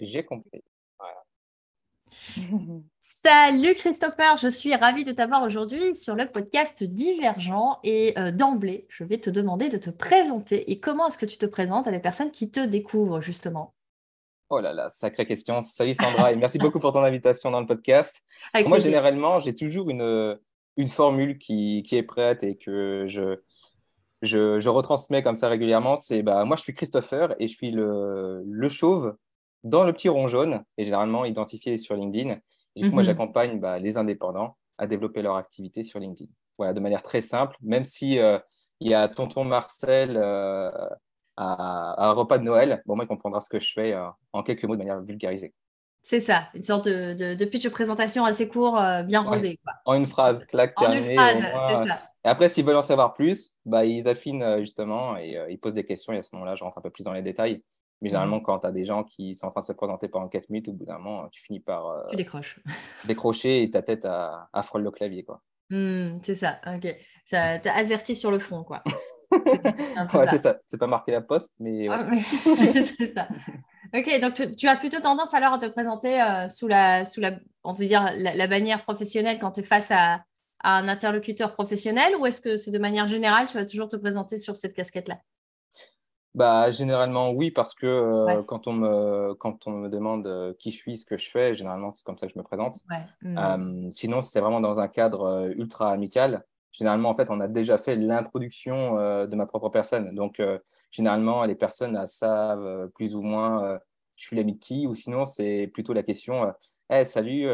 J'ai compris. Salut Christopher, je suis ravie de t'avoir aujourd'hui sur le podcast Divergent et euh, d'emblée, je vais te demander de te présenter et comment est-ce que tu te présentes à les personnes qui te découvrent justement? Oh là là, sacrée question. Salut Sandra et merci beaucoup pour ton invitation dans le podcast. Moi, généralement, j'ai toujours une, une formule qui, qui, est prête et que je, je, je retransmets comme ça régulièrement. C'est bah, moi, je suis Christopher et je suis le, le chauve dans le petit rond jaune et généralement identifié sur LinkedIn. Et moi, mhm. j'accompagne bah, les indépendants à développer leur activité sur LinkedIn. Voilà, de manière très simple, même si euh, il y a tonton Marcel euh, à, un repas de Noël, bon, moi, il comprendra ce que je fais euh, en quelques mots de manière vulgarisée. C'est ça, une sorte de, de, pitch de présentation assez court, bien rodé. En une phrase, claque, En une phrase, c'est ça. Et après, s'ils veulent en savoir plus, bah, ils affinent justement et ils posent des questions. Et à ce moment-là, je rentre un peu plus dans les détails. Mais mmh. généralement, quand tu as des gens qui sont en train de se présenter pendant 4 minutes, au bout d'un moment, tu finis par euh, tu décroches. décrocher et ta tête a, a frôle le clavier. quoi. Mmh, c'est ça, ok. Ça t'a azerti sur le front, quoi. ouais, c'est ça. C'est pas marqué la poste, mais. Ah, c'est ça. Ok, donc tu, as plutôt tendance alors à te présenter euh, sous la, sous la, on peut dire la, bannière professionnelle quand tu es face à, à, un interlocuteur professionnel ou est-ce que c'est de manière générale, tu vas toujours te présenter sur cette casquette-là? Bah, généralement, oui, parce que euh, quand, on me, quand on me demande euh, qui je suis, ce que je fais, généralement, c'est comme ça que je me présente. Mmh. Euh, sinon, c'est vraiment dans un cadre ultra amical. Généralement, en fait, on a déjà fait l'introduction de ma propre personne. Donc, généralement, les personnes savent plus ou moins je suis l'ami de qui, ou sinon, c'est plutôt la question hey, salut,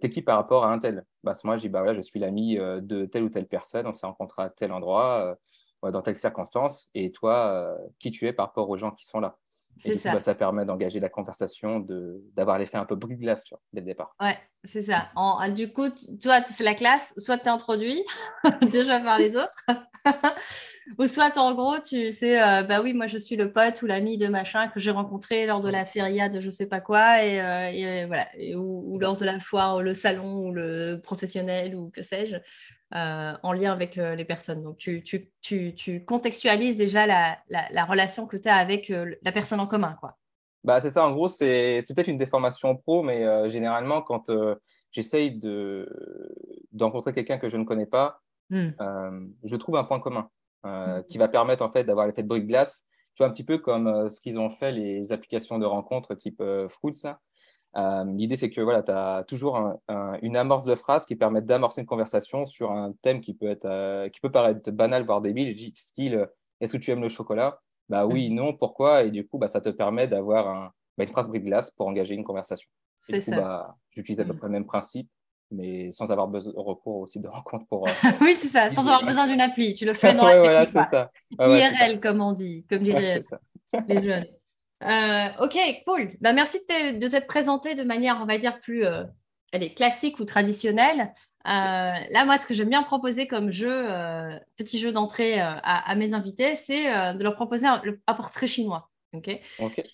t'es qui par rapport à un tel? Bah, Moi, je dis bah, voilà, je suis l'ami de telle ou telle personne, on s'est rencontré à tel endroit dans telles circonstances et toi, euh, qui tu es par rapport aux gens qui sont là. Et ça. Coup, bah, ça permet d'engager la conversation, d'avoir l'effet un peu bris de glace tu vois, dès le départ. Ouais, c'est ça. En, du coup, toi, c'est la classe, soit tu es introduit déjà par les autres, ou soit en gros, tu sais, euh, bah oui, moi je suis le pote ou l'ami de machin que j'ai rencontré lors de la feria de je sais pas quoi, et, euh, voilà, ou, ou, lors de la foire, le salon, ou le professionnel, ou que sais-je. Euh, en lien avec euh, les personnes. Donc, tu, tu, tu, tu contextualises déjà la, la, relation que tu as avec euh, la personne en commun. Quoi. Bah, c'est ça, en gros, c'est peut-être une déformation pro, mais généralement, quand j'essaye de, de, rencontrer quelqu'un que je ne connais pas, hmm. je trouve un point commun hmm. qui va permettre en fait d'avoir l'effet de brique glace. Tu vois, un petit peu comme ce qu'ils ont fait les applications de rencontres type Fruits. Là. Euh, l'idée, c'est que voilà, tu as toujours une amorce de phrase qui permet d'amorcer une conversation sur un thème qui peut, être, euh, qui peut paraître banal, voire débile, style Est-ce que tu aimes le chocolat? Bah oui, mm. non, pourquoi? Et du coup, bah, ça te permet d'avoir un, bah, une phrase brise glace pour engager une conversation. C'est ça. Bah, J'utilise à peu mm. près le même principe, mais sans avoir besoin recours aussi de rencontre pour. Euh, oui, c'est ça, sans avoir besoin d'une appli. Tu le fais dans la voilà, c'est ça. IRL, comme on dit, comme diraient les jeunes. Euh, ok, cool. Bah, merci de t'être présenté de manière, on va dire, plus euh, classique ou traditionnelle. Euh, là, moi, ce que j'aime bien proposer comme jeu, petit jeu d'entrée à, mes invités, c'est de leur proposer un, portrait chinois. Ok?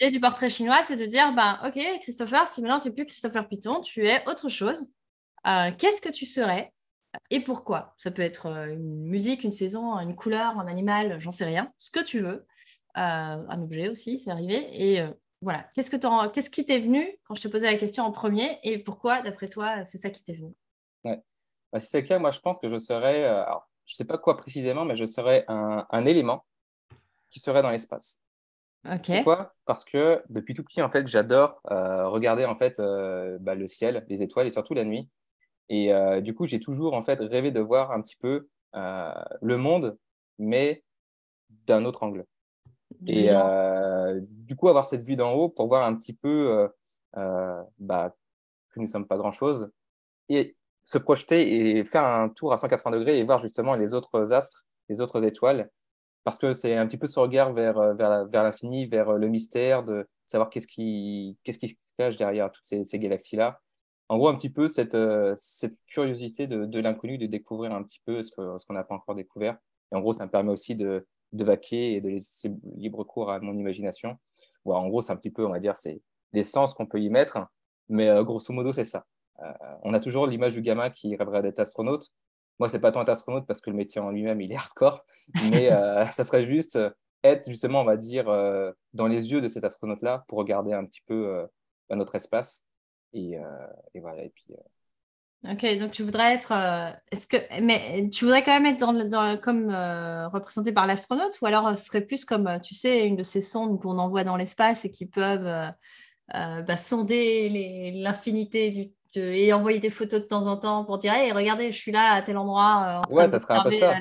Et du portrait chinois, c'est de dire, ben, ok, Christopher, si maintenant tu n'es plus Christopher Python, tu es autre chose. Qu'est-ce que tu serais et pourquoi? Ça peut être une musique, une saison, une couleur, un animal, j'en sais rien, ce que tu veux. Euh, un objet aussi, c'est arrivé. Et euh, voilà, qu'est-ce, que qu'est-ce qui t'est venu quand je te posais la question en premier et pourquoi, d'après toi, c'est ça qui t'est venu? Ouais. Bah, si c'est le cas, moi je pense que je serais, euh, alors, je ne sais pas quoi précisément, mais je serais un, un élément qui serait dans l'espace. Ok. Pourquoi? Parce que depuis tout petit, en fait, j'adore regarder en fait bah, le ciel, les étoiles et surtout la nuit. Et du coup, j'ai toujours en fait rêvé de voir un petit peu le monde, mais d'un autre angle. Et euh, du coup, avoir cette vue d'en haut pour voir un petit peu euh, euh, bah, que nous ne sommes pas grand-chose et se projeter et faire un tour à 180 degrés et voir justement les autres astres, les autres étoiles. Parce que c'est un petit peu ce regard vers, vers, vers l'infini, vers le mystère, de savoir qu'est-ce qui, qu'est-ce qui se cache derrière toutes ces, ces galaxies-là. En gros, un petit peu cette, cette curiosité de, de l'inconnu, de découvrir un petit peu ce, que, ce qu'on n'a pas encore découvert. Et en gros, ça me permet aussi de, de vaquer et de laisser libre cours à mon imagination. en gros, c'est un petit peu, on va dire, c'est les sens qu'on peut y mettre, mais euh, grosso modo, c'est ça. Euh, on a toujours l'image du gamin qui rêverait d'être astronaute. Moi, c'est pas tant être astronaute parce que le métier en lui-même, il est hardcore, mais euh, ça serait juste être justement, on va dire, dans les yeux de cet astronaute-là pour regarder un petit peu notre espace. Et, et, voilà. Et puis, Ok, donc tu voudrais être. Euh, est-ce que, mais tu voudrais quand même être dans, dans comme euh, représenté par l'astronaute, ou alors ce serait plus comme, euh, tu sais, une de ces sondes qu'on envoie dans l'espace et qui peuvent bah, sonder l'infinité du et envoyer des photos de temps en temps pour dire, hey, regardez, je suis là à tel endroit. ouais, ça serait un peu ça.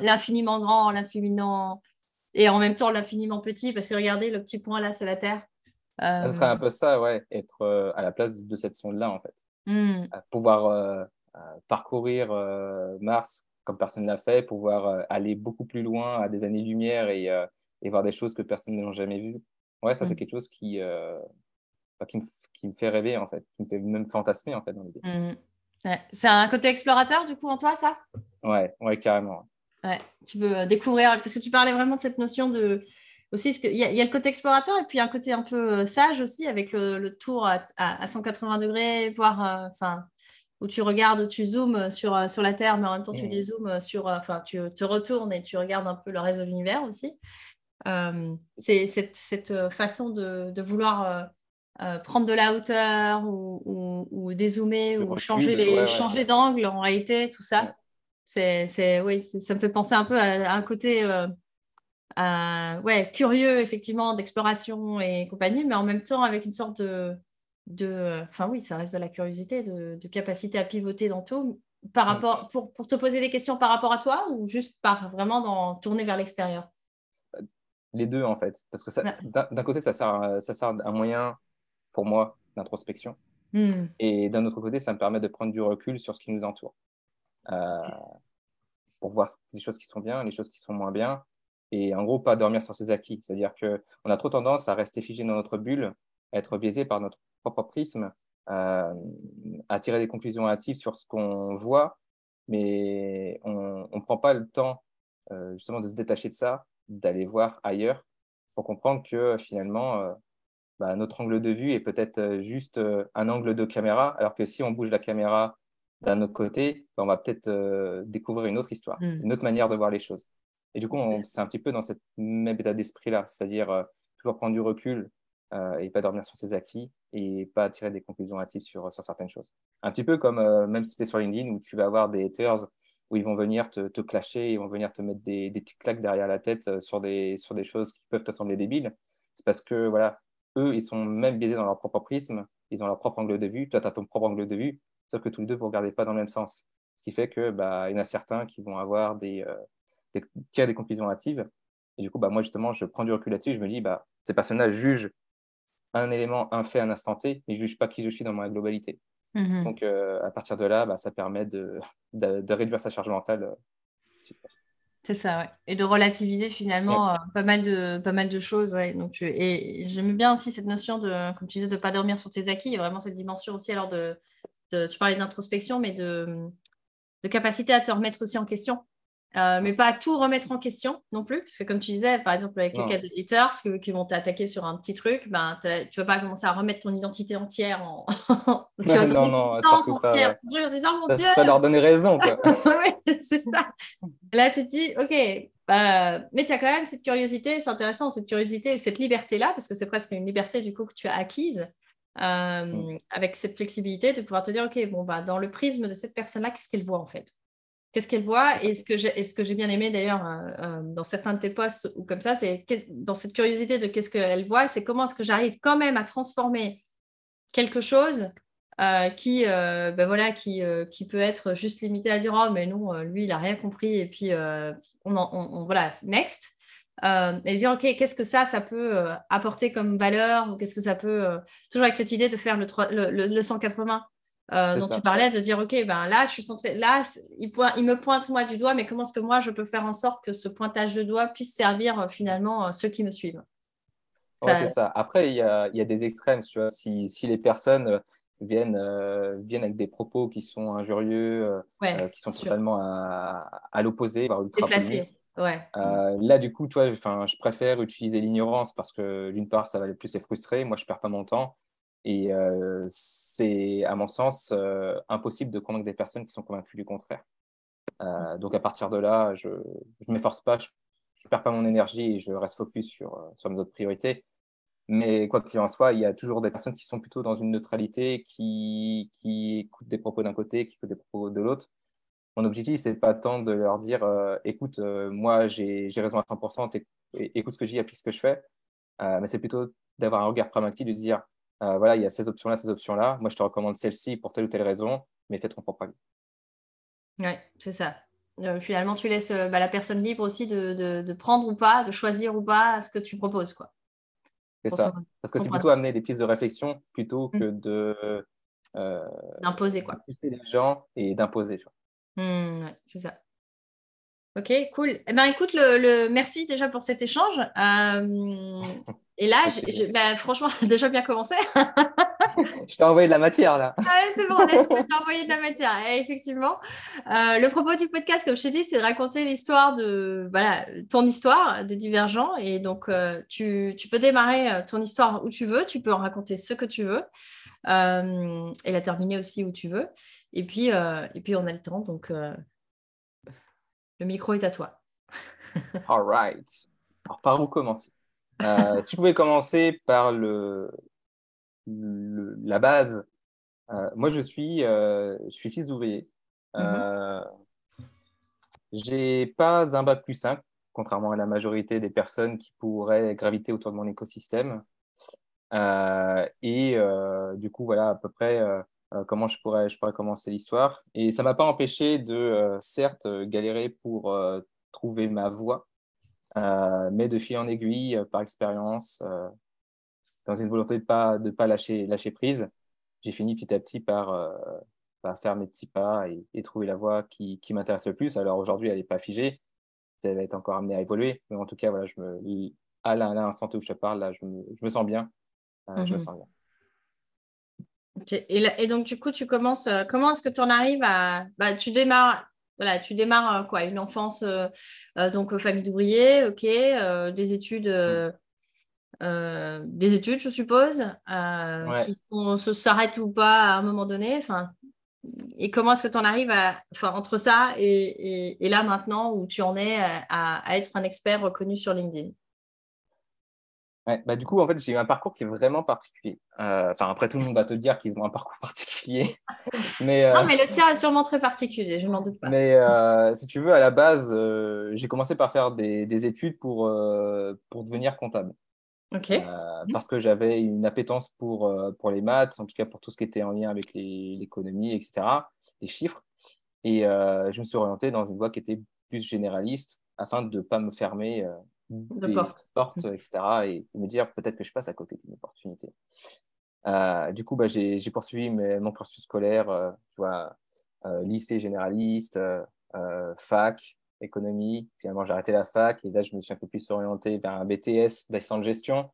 L'infiniment grand, l'infiniment et en même temps l'infiniment petit, parce que regardez, le petit point là, c'est la Terre. Ça serait un peu ça, ouais, être à la place de cette sonde-là, en fait. Hmm. pouvoir euh, euh, parcourir euh, Mars comme personne ne l'a fait, pouvoir aller beaucoup plus loin à des années-lumière et, et, voir des choses que personne n'a jamais vues. Ouais, ça, c'est hmm. quelque chose qui, bah, qui me, qui, me, fait rêver, en fait, qui me fait même fantasmer, en fait, dans l'idée. Hmm. C'est un côté explorateur, du coup, en toi, ça? Ouais, ouais, carrément. Ouais. Tu veux découvrir, parce que tu parlais vraiment de cette notion de, aussi, il y, a, y, a le côté explorateur et puis un côté un peu euh, sage aussi avec le, tour à, à, 180 degrés, voire, euh, enfin, où tu regardes, où tu zoomes sur, euh, sur la Terre, mais en même temps tu mmh. dézoomes sur, enfin, tu te retournes et tu regardes un peu le reste de l'univers aussi. c'est cette, cette, façon de, de vouloir prendre de la hauteur ou, ou, dézoomer ou changer, les, changer d'angle en réalité, tout ça. C'est, oui, ça me fait penser un peu à, un côté euh, ouais, curieux, effectivement, d'exploration et compagnie, mais en même temps avec une sorte de. de enfin, oui, ça reste de la curiosité, de, capacité à pivoter dans tout. Par rapport, pour, pour, te poser des questions par rapport à toi ou juste par vraiment dans, tourner vers l'extérieur? Les deux, en fait. Parce que d'un côté, ça sert, ça sert un moyen pour moi d'introspection. Hmm. Et d'un autre côté, ça me permet de prendre du recul sur ce qui nous entoure. Euh, pour voir les choses qui sont bien, les choses qui sont moins bien, et en gros, pas dormir sur ses acquis. C'est-à-dire qu'on a trop tendance à rester figé dans notre bulle, à être biaisé par notre propre prisme, euh, à tirer des conclusions hâtives sur ce qu'on voit, mais on ne prend pas le temps euh, justement de se détacher de ça, d'aller voir ailleurs pour comprendre que finalement, euh, bah, notre angle de vue est peut-être juste un angle de caméra, alors que si on bouge la caméra d'un autre côté, bah, on va peut-être découvrir une autre histoire, hmm. une autre manière de voir les choses. Et du coup, c'est un petit peu dans cette même état d'esprit-là, c'est-à-dire euh, toujours prendre du recul euh, et pas dormir sur ses acquis et pas tirer des conclusions hâtives sur, sur certaines choses. Un petit peu comme euh, même si tu es sur LinkedIn où tu vas avoir des haters où ils vont venir te, te clasher, ils vont venir te mettre des, des petites claques derrière la tête sur des, sur des choses qui peuvent te sembler débiles. C'est parce que, voilà, eux, ils sont même biaisés dans leur propre prisme, ils ont leur propre angle de vue, toi, tu as ton propre angle de vue, sauf que tous les deux, vous ne regardez pas dans le même sens. Ce qui fait qu'il bah, y en a certains qui vont avoir des, tirer des conclusions hâtives. Et du coup, bah, moi, justement, je prends du recul là-dessus. Je me dis, bah, ces personnes-là jugent un élément, un fait, un instant T, mais ne jugent pas qui je suis dans ma globalité. Mhm. Donc, euh, à partir de là, bah, ça permet de, de, réduire sa charge mentale. Euh, c'est ça, ouais. Et de relativiser finalement euh, pas, mal de, pas mal de choses. Ouais. Donc, et j'aime bien aussi cette notion de, comme tu disais, de ne pas dormir sur tes acquis. Il y a vraiment cette dimension aussi, alors de, de tu parlais d'introspection, mais de, de capacité à te remettre aussi en question. Euh, mais pas tout remettre en question non plus, parce que comme tu disais, par exemple avec les cas de haters qui, vont t'attaquer sur un petit truc, ben, tu ne vas pas commencer à remettre ton identité entière en. tu non, non, entière. Pas, ça, ça leur donner raison. oui, c'est ça. Là, tu te dis, ok, bah, mais tu as quand même cette curiosité, c'est intéressant, cette curiosité, cette liberté-là, parce que c'est presque une liberté du coup que tu as acquise. Euh, mm. avec cette flexibilité de pouvoir te dire, OK, bon, bah, dans le prisme de cette personne-là, qu'est-ce qu'elle voit en fait? Qu'est-ce qu'elle voit? Et ce que j'ai, ce que j'ai bien aimé d'ailleurs euh, euh, dans certains de tes posts ou comme ça, c'est dans cette curiosité de qu'est-ce qu'elle voit, c'est comment est-ce que j'arrive quand même à transformer quelque chose euh, qui, ben voilà, qui, qui peut être juste limité à dire oh mais non, lui il a rien compris et puis on, on, voilà next. et dire ok qu'est-ce que ça ça peut apporter comme valeur ou qu'est-ce que ça peut toujours avec cette idée de faire le, le, le 180 euh, dont tu parlais, de dire, OK, ben là, je suis centrée, là, il, il, me pointe moi du doigt, mais comment est-ce que moi, je peux faire en sorte que ce pointage de doigt puisse servir euh, finalement euh, ceux qui me suivent? C'est ça. Après, il y a, y a, des extrêmes, tu vois. Si, si les personnes viennent, viennent avec des propos qui sont injurieux, qui sont totalement à, à l'opposé, voire ultra Ouais. là, du coup, toi, je préfère utiliser l'ignorance parce que d'une part, ça va les plus les frustrer. Moi, je perds pas mon temps. Et euh, c'est, à mon sens, euh, impossible de convaincre des personnes qui sont convaincues du contraire. Euh, donc, à partir de là, je ne m'efforce pas. Je, ne perds pas mon énergie et je reste focus sur, sur mes autres priorités. Mais quoi qu'il en soit, il y a toujours des personnes qui sont plutôt dans une neutralité, qui, qui écoutent des propos d'un côté, qui écoutent des propos de l'autre. Mon objectif, c'est pas tant de leur dire écoute, moi j'ai raison à 100%, écoute ce que je dis, applique ce que je fais, mais c'est plutôt d'avoir un regard pragmatique, de dire voilà, il y a ces options-là, ces options-là, moi je te recommande celle-ci pour telle ou telle raison, mais fais ton propre avis. Oui, c'est ça. Euh, finalement, tu laisses euh, bah, la personne libre aussi de, prendre ou pas, de choisir ou pas ce que tu proposes. quoi. C'est ça. Parce que c'est plutôt amener des pistes de réflexion plutôt que mmh. de. Euh, d'imposer, quoi. les gens et d'imposer. Mmh, c'est ça. Ok, cool. Eh ben, écoute, le, merci déjà pour cet échange. et là, bah, franchement, déjà bien commencé. je t'ai envoyé de la matière là. Ah c'est bon, là, je t'ai envoyé de la matière. effectivement, euh, le propos du podcast, comme je t'ai dit, c'est de raconter l'histoire de, voilà, ton histoire des divergents. Et donc, euh, tu, tu, peux démarrer euh, ton histoire où tu veux, tu peux en raconter ce que tu veux et la terminer aussi où tu veux. Et puis, et puis on a le temps, donc le micro est à toi. All right. Alors, par où commencer? Si je pouvais commencer par le, la base, euh, moi je suis, euh, je suis fils d'ouvrier. Je mhm. euh, J'ai pas un bac plus 5, contrairement à la majorité des personnes qui pourraient graviter autour de mon écosystème. et du coup, voilà à peu près comment je pourrais, je pourrais commencer l'histoire. Et ça m'a pas empêché de, certes, galérer pour trouver ma voie, mais de fil en aiguille, par expérience, dans une volonté de ne pas, de pas lâcher, lâcher prise, j'ai fini petit à petit par, euh, faire mes petits pas et, trouver la voie qui, qui m'intéresse le plus. Alors aujourd'hui, elle n'est pas figée, elle va être encore amenée à évoluer, mais en tout cas, voilà, je me, à l'instant où je te parle, là, je me, je me sens bien. Euh, je me mhm. sens bien. Et, et, donc, du coup, tu commences, euh, comment est-ce que tu en arrives à. Bah, tu démarres. Voilà, tu démarres quoi Une enfance, donc famille d'ouvriers, ok, des études mm. Euh, des études, je suppose, euh, qui se s'arrêtent ou pas à un moment donné. Enfin, et comment est-ce que tu en arrives à, enfin, entre ça et, et, là maintenant où tu en es à, être un expert reconnu sur LinkedIn? Bah, du coup, en fait, j'ai eu un parcours qui est vraiment particulier. Euh, enfin, après, tout le monde va te dire qu'ils ont un parcours particulier. mais, non, mais le tien est sûrement très particulier, je n'en doute pas. Mais si tu veux, à la base, j'ai commencé par faire des, des études pour, pour devenir comptable. Euh, parce que j'avais une appétence pour, euh, pour les maths, en tout cas pour tout ce qui était en lien avec l'économie, etc., les chiffres. Et euh, je me suis orienté dans une voie qui était plus généraliste afin de ne pas me fermer des portes, portes etc., et me dire peut-être que je passe à côté d'une opportunité. du coup, bah, j'ai poursuivi mon cursus scolaire, tu vois, lycée généraliste, fac, économie. Finalement, j'ai arrêté la fac et là, je me suis un peu plus orienté vers un BTS d'assistant de gestion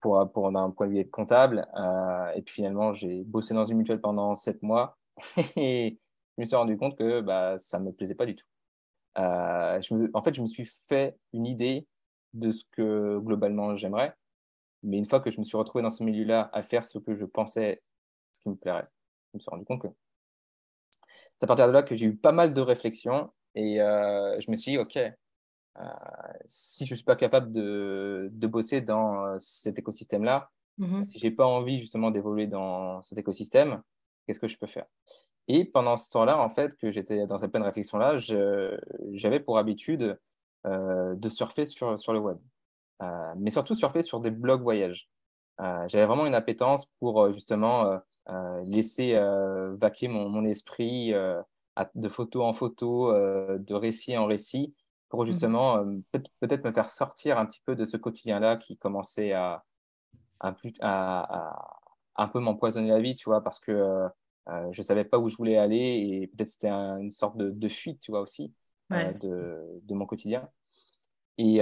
pour, pour un point de vue comptable. Euh, et puis finalement, j'ai bossé dans une mutuelle pendant sept mois et je me suis rendu compte que bah, ça ne me plaisait pas du tout. Euh, je en fait, je me suis fait une idée de ce que globalement j'aimerais. Mais une fois que je me suis retrouvé dans ce milieu-là à faire ce que je pensais, ce qui me plairait, je me suis rendu compte que c'est à partir de là que j'ai eu pas mal de réflexions et euh, je me suis dit, OK, euh, si je ne suis pas capable de, de bosser dans cet écosystème-là, mm-hmm. si je n'ai pas envie justement d'évoluer dans cet écosystème, qu'est-ce que je peux faire? Et pendant ce temps-là, en fait, que j'étais dans cette pleine réflexion-là, j'avais pour habitude de surfer sur, sur le web, mais surtout surfer sur des blogs voyages. j'avais vraiment une appétence pour justement laisser vaquer mon, mon esprit de photo en photo, euh, de récit en récit, pour mmh justement euh, peut-être me faire sortir un petit peu de ce quotidien-là qui commençait à, à, un peu m'empoisonner la vie, tu vois, parce que euh, je ne savais pas où je voulais aller et peut-être c'était une sorte de, fuite, tu vois, aussi, de, de, mon quotidien. Et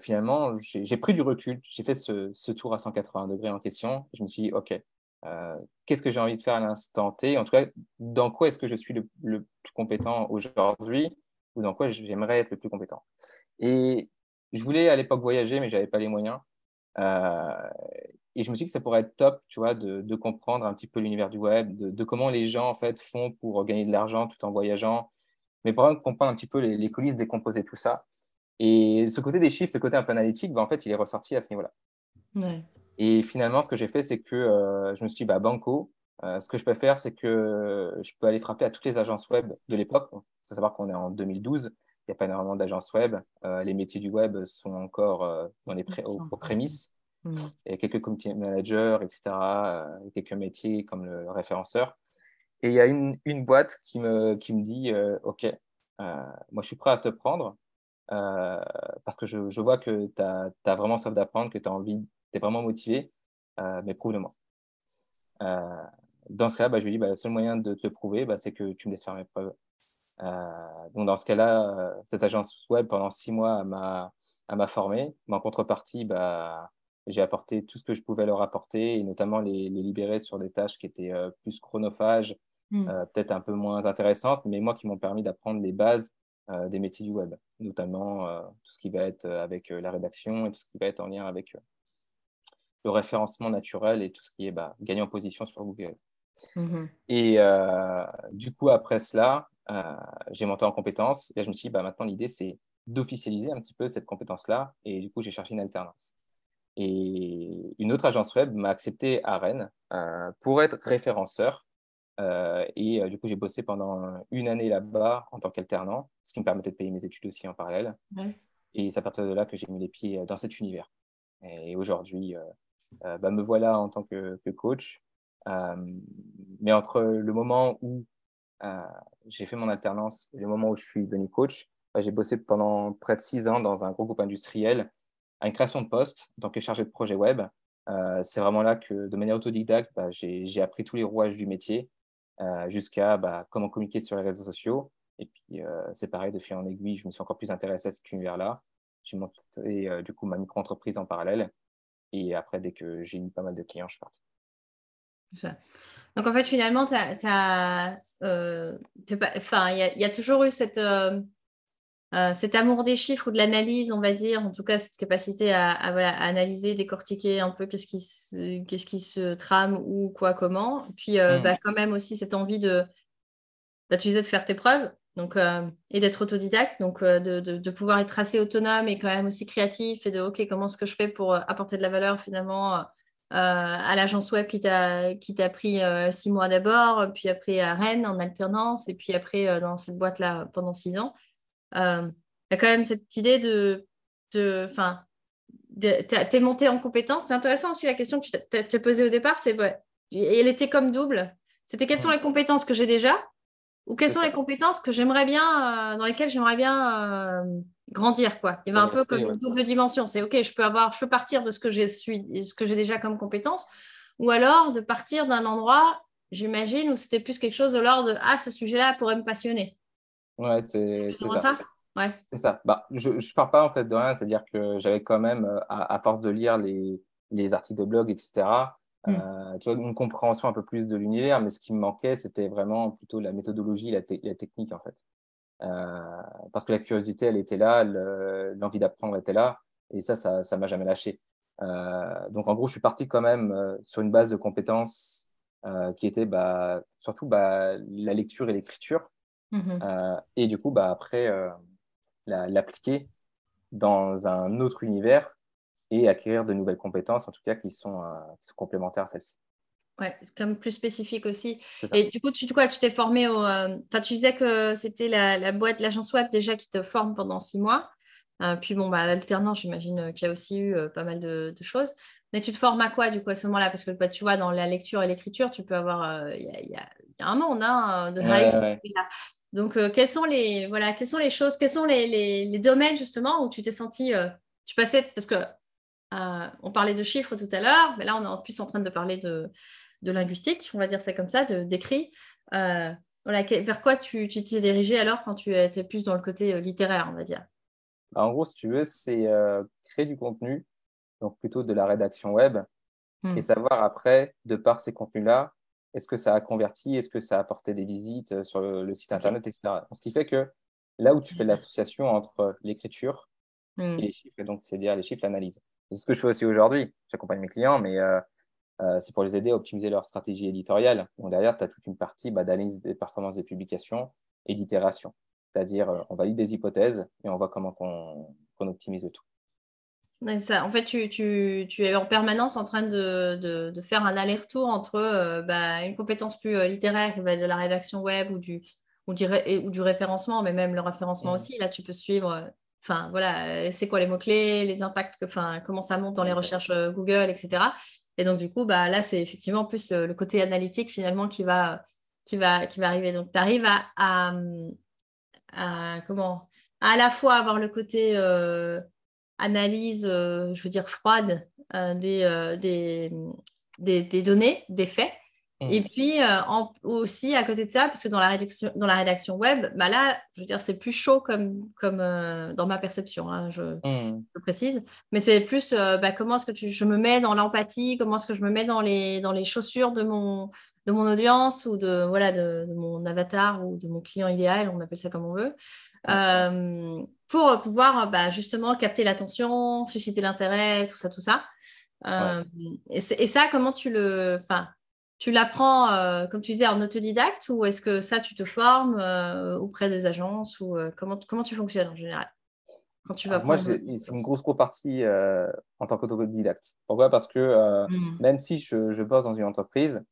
finalement, j'ai pris du recul, j'ai fait ce, ce, tour à 180 degrés en question. je me suis dit, OK, euh, qu'est-ce que j'ai envie de faire à l'instant T? En tout cas, dans quoi est-ce que je suis le, plus compétent aujourd'hui ou dans quoi j'aimerais être le plus compétent? Et je voulais à l'époque voyager, mais je n'avais pas les moyens. Euh, et je me suis dit que ça pourrait être top, tu vois, de, comprendre un petit peu l'univers du web, de, comment les gens en fait font pour gagner de l'argent tout en voyageant, mais pour comprendre un petit peu les, coulisses, décomposer tout ça. Et ce côté des chiffres, ce côté un peu analytique, bah, en fait, il est ressorti à ce niveau-là. Et finalement, ce que j'ai fait, c'est que je me suis dit, bah, Banco, ce que je peux faire, c'est que je peux aller frapper à toutes les agences web de l'époque. Il faut savoir qu'on est en 2012 il n'y a pas énormément d'agences web. Euh, les métiers du web sont encore euh, dans les aux, prémices. Mm. Il y a quelques community managers, etc. Euh, quelques métiers comme le référenceur. Et il y a une, une boîte qui me, qui me dit OK, moi je suis prêt à te prendre parce que je, je vois que tu as, as, vraiment soif d'apprendre, que tu as envie, tu es vraiment motivé, mais prouve-le-moi. dans ce cas-là, bah, je lui dis bah, le seul moyen de te le prouver, bah, c'est que tu me laisses faire mes preuves. Euh, donc dans ce cas-là, euh, cette agence web pendant six mois m'a formé. Mais en contrepartie, bah, j'ai apporté tout ce que je pouvais leur apporter et notamment les, libérer sur des tâches qui étaient euh, plus chronophages, hmm. peut-être un peu moins intéressantes, mais moi qui m'ont permis d'apprendre les bases des métiers du web, notamment tout ce qui va être avec la rédaction et tout ce qui va être en lien avec le référencement naturel et tout ce qui est bah, gagner en position sur Google. Mhm. Et du coup, après cela, j'ai monté en compétences. Et là, je me suis dit, bah, maintenant, l'idée, c'est d'officialiser un petit peu cette compétence-là. Et du coup, j'ai cherché une alternance. Et une autre agence web m'a accepté à Rennes euh, pour être référenceur. Euh, et du coup, j'ai bossé pendant une année là-bas en tant qu'alternant, ce qui me permettait de payer mes études aussi en parallèle. Et c'est à partir de là que j'ai mis les pieds dans cet univers. Et aujourd'hui, bah, me voilà en tant que, que coach. mais entre le moment où euh, j'ai fait mon alternance le moment où je suis devenu coach, bah, j'ai bossé pendant près de six ans dans un gros groupe industriel à une création de poste en tant que chargé de projet web. Euh, c'est vraiment là que, de manière autodidacte, bah, j'ai appris tous les rouages du métier euh, jusqu'à bah, comment communiquer sur les réseaux sociaux. Et puis, c'est pareil, de fil en aiguille, je me suis encore plus intéressé à cet univers-là. J'ai monté du coup ma micro-entreprise en parallèle. Et après, dès que j'ai eu pas mal de clients, je suis parti. Donc en fait, finalement, euh, il y, a toujours eu cette, euh, euh, cet amour des chiffres ou de l'analyse, on va dire, en tout cas cette capacité à, analyser, décortiquer un peu qu'est-ce qui, se, qu'est-ce qui se trame, ou quoi, comment. Puis mmh. bah, quand même aussi cette envie de, bah, de faire tes preuves. Donc, et d'être autodidacte, donc de, de, pouvoir être assez autonome et quand même aussi créatif et de OK, comment est-ce que je fais pour apporter de la valeur finalement à l'agence web qui t'a pris euh, six mois d'abord, puis après à Rennes en alternance, et puis après euh, dans cette boîte-là pendant six ans. Il y a quand même cette idée de. Enfin, t'es monté en compétence. C'est intéressant aussi la question que tu t'es posée au départ. C'est elle était comme double. C'était quelles sont les compétences que j'ai déjà ou quelles sont les compétences que j'aimerais bien, dans lesquelles j'aimerais bien grandir quoi. Il y avait un peu comme une double dimension. C'est ok, je peux avoir, je peux partir de ce que j'ai ce que j'ai déjà comme compétence, ou alors de partir d'un endroit, j'imagine, où c'était plus quelque chose de l'ordre de ah ce sujet-là pourrait me passionner. Ouais, c'est ça. Ouais. C'est ça. Bah, je ne pars pas en fait de rien, c'est-à-dire que j'avais quand même, euh, à, force de lire les, les articles de blog, etc., hmm. euh, tu vois, une compréhension un peu plus de l'univers, mais ce qui me manquait, c'était vraiment plutôt la méthodologie, la, la technique en fait. Euh, parce que la curiosité, elle était là, l'envie d'apprendre était là, et ça, ça ne m'a jamais lâché. Euh, donc, en gros, je suis parti quand même euh, sur une base de compétences qui était bah, surtout bah, la lecture et l'écriture. Mm-hmm. et du coup, bah, après, l'appliquer dans un autre univers et acquérir de nouvelles compétences, en tout cas, qui sont, qui sont complémentaires à celles-ci. Ouais, comme plus spécifique aussi. Et du coup, tu, quoi, tu t'es formé au. Euh, enfin, tu disais que c'était la, la, boîte, l'agence web déjà qui te forme pendant six mois. Euh, puis bon, bah, l'alternance, j'imagine qu'il y a aussi eu euh, pas mal de, choses. Mais tu te formes à quoi du coup à ce moment-là? Parce que bah, tu vois, dans la lecture et l'écriture, tu peux avoir. Il y, y, a un monde hein, de ouais, Donc, quelles, sont les, voilà, quelles sont les choses, quels sont les, les, les domaines justement où tu t'es senti. tu passais? Parce que. on parlait de chiffres tout à l'heure, mais là, on est en plus en train de parler de, de linguistique, on va dire ça comme ça, d'écrit. Euh, vers quoi tu t'es dirigé alors quand tu étais plus dans le côté euh, littéraire, on va dire? Bah, En gros, si tu veux, c'est euh, créer du contenu, donc plutôt de la rédaction web, hmm. et savoir après, de par ces contenus-là, est-ce que ça a converti, est-ce que ça a apporté des visites sur le, site internet, etc. ce qui fait que là où tu fais l'association entre l'écriture hmm. et les chiffres, et donc c'est dire les chiffres, l'analyse. C'est ce que je fais aussi aujourd'hui. J'accompagne mes clients, mais euh, c'est pour les aider à optimiser leur stratégie éditoriale. Donc derrière, tu as toute une partie bah, d'analyse des performances des publications et d'itération. C'est-à-dire, euh, on valide des hypothèses et on voit comment on, qu'on optimise le tout. Ça. En fait, tu, tu, tu, es en permanence en train de, de, de faire un aller-retour entre euh, bah, une compétence plus euh, littéraire bah, de la rédaction web ou du, ou du, ou du référencement, mais même le référencement mmh. aussi. Là, tu peux suivre, euh, enfin voilà, c'est quoi les mots-clés, les impacts, enfin comment ça monte dans les recherches Google, etc. Et donc, du coup, bah, là, c'est effectivement plus le, côté analytique finalement qui va, qui va, qui va arriver. Donc, tu arrives à, à, à, comment, à, la fois avoir le côté analyse, euh, je veux dire, froide euh, euh, des, des, des, données, des faits. Mmh. Et puis aussi à côté de ça, parce que dans la rédaction, dans la rédaction web, bah là, je veux dire, c'est plus chaud comme, comme dans ma perception, hein, je, mmh. je, précise. Mais c'est plus bah, comment est-ce que tu, je me mets dans l'empathie, comment est-ce que je me mets dans les, dans les chaussures de mon, de mon audience ou de, voilà, de, de, mon avatar ou de mon client idéal, on appelle ça comme on veut pour pouvoir bah, justement capter l'attention, susciter l'intérêt, tout ça, tout ça. Euh, et, ça, comment tu le, enfin, tu l'apprends, euh, comme tu disais, en autodidacte ou est-ce que ça, tu te formes euh, auprès des agences ou comment, comment tu fonctionnes en général quand tu vas Moi, c'est une grosse, grosse partie en tant qu'autodidacte. Pourquoi? Parce que mmh. même si je, je bosse dans une entreprise,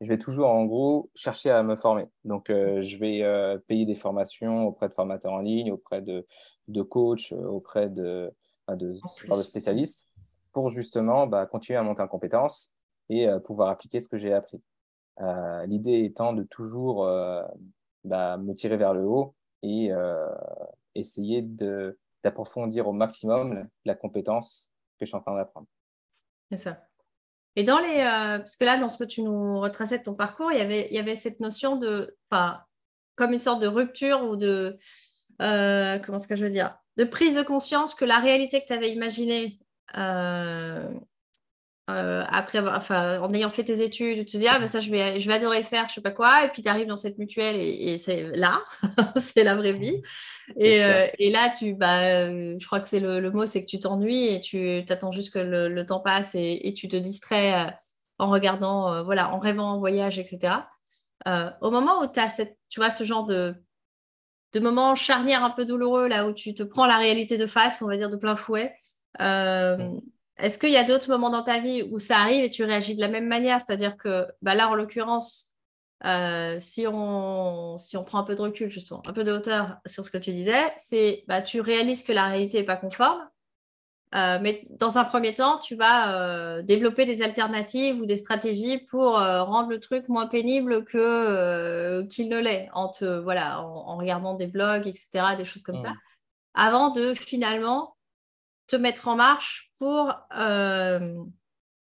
je vais toujours en gros chercher à me former. Donc, euh, je vais euh, payer des formations auprès de formateurs en ligne, auprès de, de coachs, euh, auprès de, de, de, spécialistes pour justement bah, continuer à monter en compétences et pouvoir appliquer ce que j'ai appris. L'idée étant de toujours bah, me tirer vers le haut et essayer d'approfondir au maximum la compétence que je suis en train d'apprendre. C'est ça. Et dans les. Euh, parce que là, dans ce que tu nous retraçais de ton parcours, il y avait, cette notion de. Enfin, comme une sorte de rupture ou de. Euh, comment est-ce que je veux dire De prise de conscience que la réalité que tu avais imaginée euh, euh, après enfin, en ayant fait tes études, tu te dis, ah, ben ça, je vais, je vais adorer faire, je sais pas quoi, et puis tu arrives dans cette mutuelle et, c'est là, c'est la vraie vie. Et, euh, et là, tu, bah, je crois que c'est le, le, mot, c'est que tu t'ennuies et tu attends juste que le, le temps passe et, et, tu te distrais euh, en regardant, voilà, en rêvant en voyage, etc. au moment où tu as cette, tu vois, ce genre de, de moment charnière un peu douloureux, là où tu te prends la réalité de face, on va dire de plein fouet, est-ce qu'il y a d'autres moments dans ta vie où ça arrive et tu réagis de la même manière? C'est-à-dire que bah là, en l'occurrence, euh, si, on, si on prend un peu de recul, justement, un peu de hauteur sur ce que tu disais, c'est bah, tu réalises que la réalité n'est pas conforme, euh, mais dans un premier temps, tu vas euh, développer des alternatives ou des stratégies pour rendre le truc moins pénible que qu'il ne l'est, en, voilà, en, regardant des blogs, etc., des choses comme ça, avant de finalement te mettre en marche pour, euh,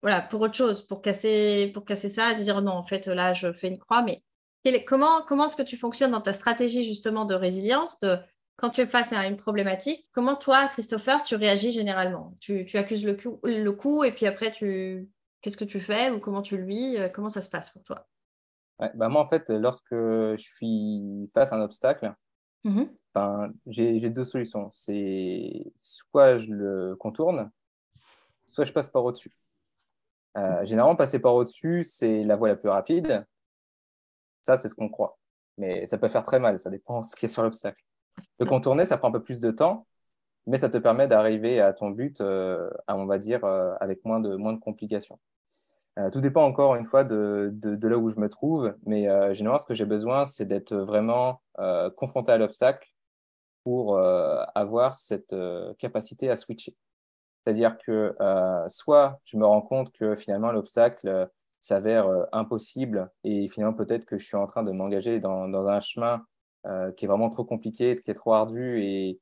voilà, pour autre chose, pour casser, pour casser ça, de dire non, en fait, là, je fais une croix. Mais comment, comment est-ce que tu fonctionnes dans ta stratégie justement de résilience de, quand tu es face à une problématique, comment toi, Christopher, tu réagis généralement? Tu, tu, accuses le coup, le coup et puis après, tu qu'est-ce que tu fais ou comment tu le vis euh, Comment ça se passe pour toi? Bah Moi, en fait, lorsque je suis face à un obstacle, j'ai deux solutions. C'est soit je le contourne, soit je passe par au-dessus. Euh, généralement, passer par au-dessus, c'est la voie la plus rapide. Ça, c'est ce qu'on croit. Mais ça peut faire très mal, ça dépend de ce qui est sur l'obstacle. Le contourner, ça prend un peu plus de temps, mais ça te permet d'arriver à ton but, euh, on va dire, euh, avec moins de, moins de complications. tout dépend encore une fois de, de, là où je me trouve, mais généralement, ce que j'ai besoin, c'est d'être vraiment confronté à l'obstacle pour euh, avoir cette euh, capacité à switcher. C'est-à-dire que euh, soit je me rends compte que finalement l'obstacle s'avère impossible et finalement peut-être que je suis en train de m'engager dans, un chemin qui est vraiment trop compliqué, qui est trop ardu et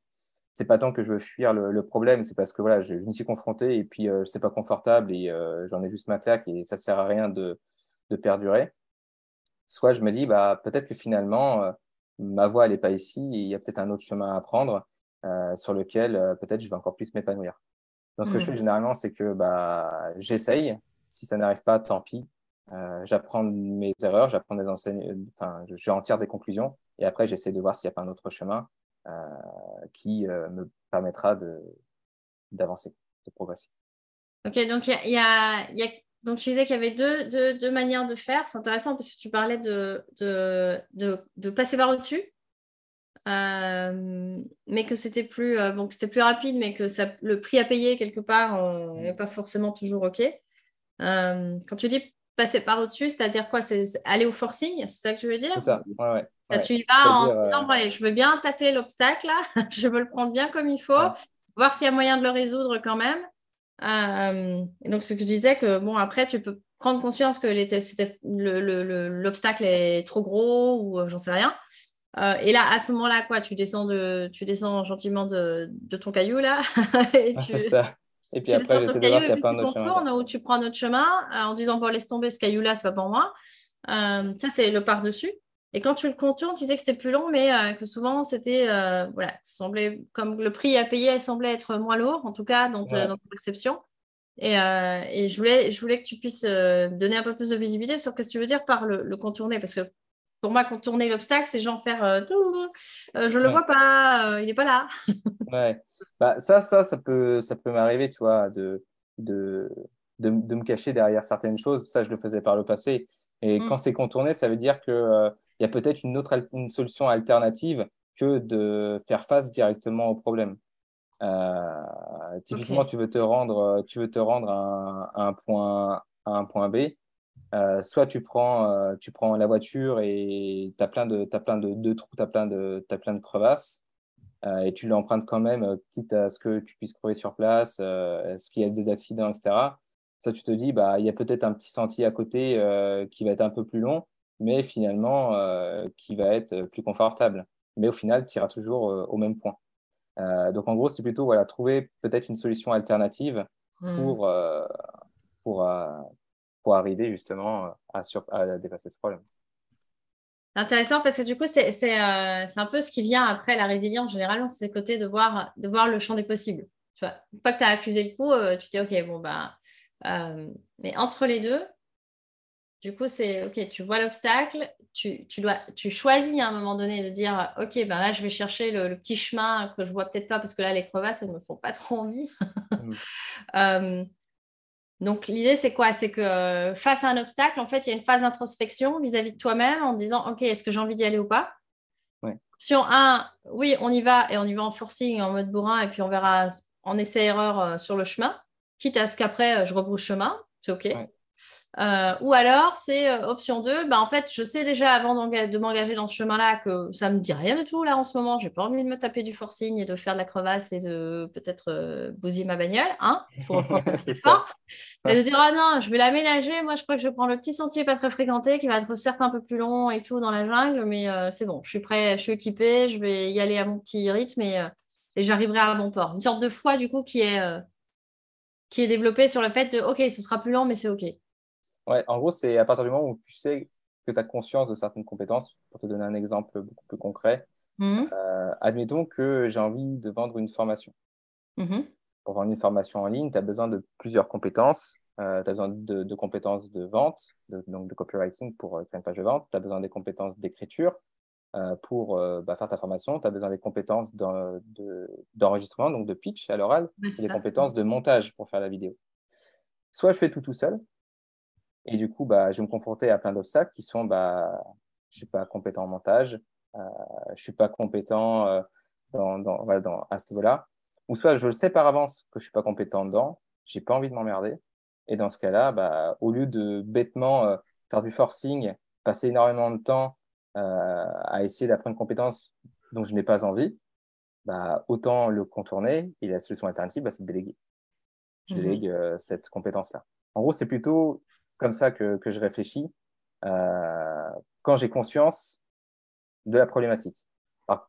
c'est pas tant que je veux fuir le, problème, c'est parce que voilà, je, m'y suis confronté et puis euh, c'est pas confortable et j'en ai juste ma claque et ça sert à rien de, de perdurer. Soit je me dis bah peut-être que finalement ma voie, elle n'est pas ici, il y a peut-être un autre chemin à prendre euh, sur lequel euh, peut-être je vais encore plus m'épanouir. Donc, ce que je fais mmh. généralement, c'est que bah, j'essaye. Si ça n'arrive pas, tant pis. Euh, j'apprends mes erreurs, j'apprends des enseignements, enfin, je, en tire des conclusions, et après, j'essaie de voir s'il n'y a pas un autre chemin qui me permettra d'avancer, de, progresser. Ok, donc il y a, y a donc, je disais qu'il y avait deux, deux, manières de faire. C'est intéressant parce que tu parlais de, de, de, passer par au-dessus. mais que c'était plus, bon, c'était plus rapide, mais que ça, le prix à payer quelque part n'est pas forcément toujours OK. quand tu dis passer par au-dessus, c'est-à-dire quoi? C'est aller au forcing, c'est ça que je veux dire? C'est ça, ouais, ouais. Tu y vas en disant, je veux bien tâter l'obstacle, je veux le prendre bien comme il faut, voir s'il y a moyen de le résoudre quand même. Et donc, ce que je disais, que bon, après, tu peux prendre conscience que l'obstacle est trop gros ou euh, j'en sais rien. Euh, et là, à ce moment-là, quoi, tu descends, de, tu descends gentiment de, de ton caillou là. et ah, C'est ça. Et puis après, j'essaie de voir s'il n'y a pas un autre chemin. Ou tu prends un autre chemin euh, en disant, bon, laisse tomber ce caillou-là, c'est pas pour moi. ça, c'est le par-dessus. Et quand tu le contournes, tu disais que c'était plus long, mais que souvent, c'était, voilà, semblait, comme le prix à payer semblait être moins lourd, en tout cas, dans, dans ta perception. Euh, et, je, voulais, je voulais que tu puisses euh, donner un peu plus de visibilité sur ce que tu veux dire par le, contourner. Parce que pour moi, contourner l'obstacle, c'est genre faire euh, je ne le vois pas, il n'est pas là. ouais. Bah, ça, ça, ça peut, ça peut m'arriver, tu vois, de, de, de, me cacher derrière certaines choses. Ça, je le faisais par le passé. Et mm. quand c'est contourné, ça veut dire qu'il il y a peut-être une autre une solution alternative que de faire face directement au problème. Euh, typiquement, tu veux te rendre, tu veux te rendre à, un, point, à un point B. Euh, soit tu prends, euh, tu prends la voiture et tu as plein de, as plein de, de trous, tu as, plein de, as plein de crevasses. et tu l'empruntes quand même, quitte à ce que tu puisses crever sur place, est-ce qu'il y a des accidents, etc. Ça, tu te dis, bah, il y a peut-être un petit sentier à côté qui va être un peu plus long, mais finalement qui va être plus confortable. Mais au final, tu iras toujours au même point. Euh, donc en gros, c'est plutôt voilà, trouver peut-être une solution alternative hmm. pour, euh, pour, euh, pour arriver justement à, sur, à dépasser ce problème. Intéressant parce que du coup, c'est un peu ce qui vient après la résilience. Généralement, c'est le côté de voir, de voir le champ des possibles. Tu vois, pas que tu as accusé le coup, tu dis, OK, bon, bah, mais entre les deux, du coup, c'est OK, tu vois l'obstacle, tu, dois, tu choisis à un moment donné de dire OK, ben là, je vais chercher le, petit chemin que je vois peut-être pas parce que là, les crevasses, elles ne me font pas trop envie. Mm. Euh, donc, l'idée, c'est quoi? C'est que euh, face à un obstacle, en fait, il y a une phase d'introspection vis-à-vis de toi-même en disant OK, est-ce que j'ai envie d'y aller ou pas? Option 1, oui, on y va et on y va en forcing, en mode bourrin, et puis on verra en essai-erreur euh, sur le chemin, quitte à ce qu'après, je rebrousse chemin, c'est OK. Euh, ou alors, c'est euh, option 2, bah, en fait, je sais déjà avant de m'engager dans ce chemin-là que ça ne me dit rien du tout là en ce moment. J'ai pas envie de me taper du forcing et de faire de la crevasse et de peut-être euh, bousiller ma bagnole. Hein reprendre ses forces. Et de dire, ah non, je vais l'aménager. Moi, je crois que je vais prendre le petit sentier pas très fréquenté qui va être certes un peu plus long et tout dans la jungle, mais c'est bon, je suis prêt, je suis équipée, je vais y aller à mon petit rythme et, et j'arriverai à mon port. Une sorte de foi, du coup, qui est, qui est développée sur le fait de, OK, ce sera plus long, mais c'est OK. Ouais, en gros, c'est à partir du moment où tu sais que tu as conscience de certaines compétences. Pour te donner un exemple beaucoup plus concret, mmh. euh, admettons que j'ai envie de vendre une formation. Mmh. Pour vendre une formation en ligne, tu as besoin de plusieurs compétences. Euh, tu as besoin de, compétences de vente, donc de copywriting pour euh, créer une page de vente. Tu as besoin des compétences d'écriture pour bah, faire ta formation. Tu as besoin des compétences d'enregistrement, donc de pitch à l'oral, et des compétences de montage pour faire la vidéo. Soit je fais tout tout seul, et du coup, bah, je vais me confronter à plein d'obstacles qui sont bah, je ne suis pas compétent en montage, euh, je ne suis pas compétent euh, dans, dans, dans, à ce niveau-là. Ou soit je le sais par avance que je ne suis pas compétent dedans, je n'ai pas envie de m'emmerder. Et dans ce cas-là, bah, au lieu de bêtement euh, faire du forcing, passer énormément de temps à essayer d'apprendre une compétence dont je n'ai pas envie, bah, autant le contourner. Et la solution alternative, bah, c'est de déléguer. Je mmh délègue cette compétence-là. En gros, c'est plutôt comme ça que, que je réfléchis euh, quand j'ai conscience de la problématique.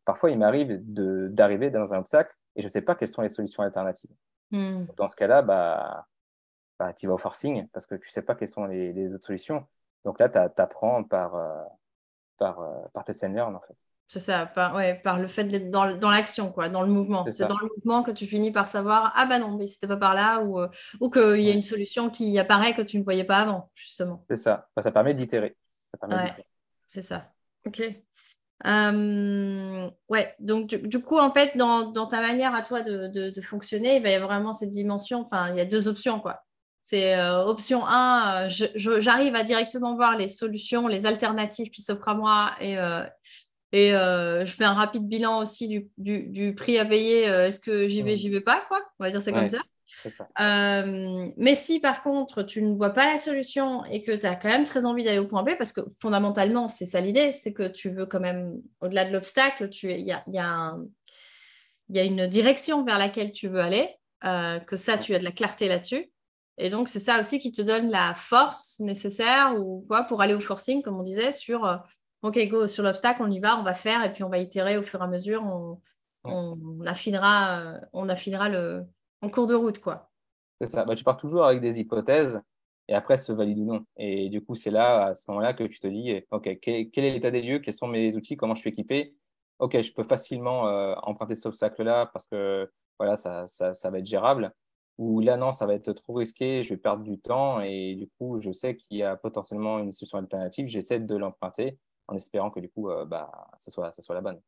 parfois, il m'arrive d'arriver dans un obstacle et je ne sais pas quelles sont les solutions alternatives. Hmm. Dans ce cas-là, bah, bah, tu vas au forcing parce que tu ne sais pas quelles sont les, les, autres solutions. Donc là, tu apprends par, euh, par, euh, par tes seniors, en fait. C'est ça, par, ouais, par le fait d'être dans, dans l'action, quoi, dans le mouvement. C'est dans le mouvement que tu finis par savoir ah bah non, mais c'était pas par là, ou, euh, ou qu'il y a une solution qui apparaît que tu ne voyais pas avant, justement. C'est ça, ça permet d'itérer. c'est ça. Ok. Euh, ouais, donc du, coup, en fait, dans, dans, ta manière à toi de, de, fonctionner, il y a vraiment cette dimension, enfin, il y a deux options, quoi. C'est euh, option 1, j'arrive à directement voir les solutions, les alternatives qui s'offrent à moi et Et je fais un rapide bilan aussi du, prix à payer. Est-ce que j'y vais, j'y vais pas, quoi? On va dire c'est comme ça. mais si par contre tu ne vois pas la solution et que tu as quand même très envie d'aller au point B, parce que fondamentalement c'est ça l'idée, c'est que tu veux quand même, au-delà de l'obstacle, il y a, y, a y a, une direction vers laquelle tu veux aller, que ça tu as de la clarté là-dessus. Et donc, c'est ça aussi qui te donne la force nécessaire ou quoi pour aller au forcing, comme on disait, sur euh, OK, go, sur l'obstacle, on y va, on va faire, et puis on va itérer au fur et à mesure, on, on affinera, euh, on affinera le, en cours de route. quoi. C'est ça. Bah, tu pars toujours avec des hypothèses et après, se valide ou non. Et du coup, c'est là, à ce moment-là, que tu te dis OK, quel, est l'état des lieux? Quels sont mes outils? Comment je suis équipé? OK, je peux facilement euh, emprunter cet obstacle-là parce que voilà, ça, ça, ça va être gérable ou là, non, ça va être trop risqué, je vais perdre du temps et du coup, je sais qu'il y a potentiellement une solution alternative, j'essaie de l'emprunter en espérant que du coup, euh, bah, ça, soit, ça soit la bonne.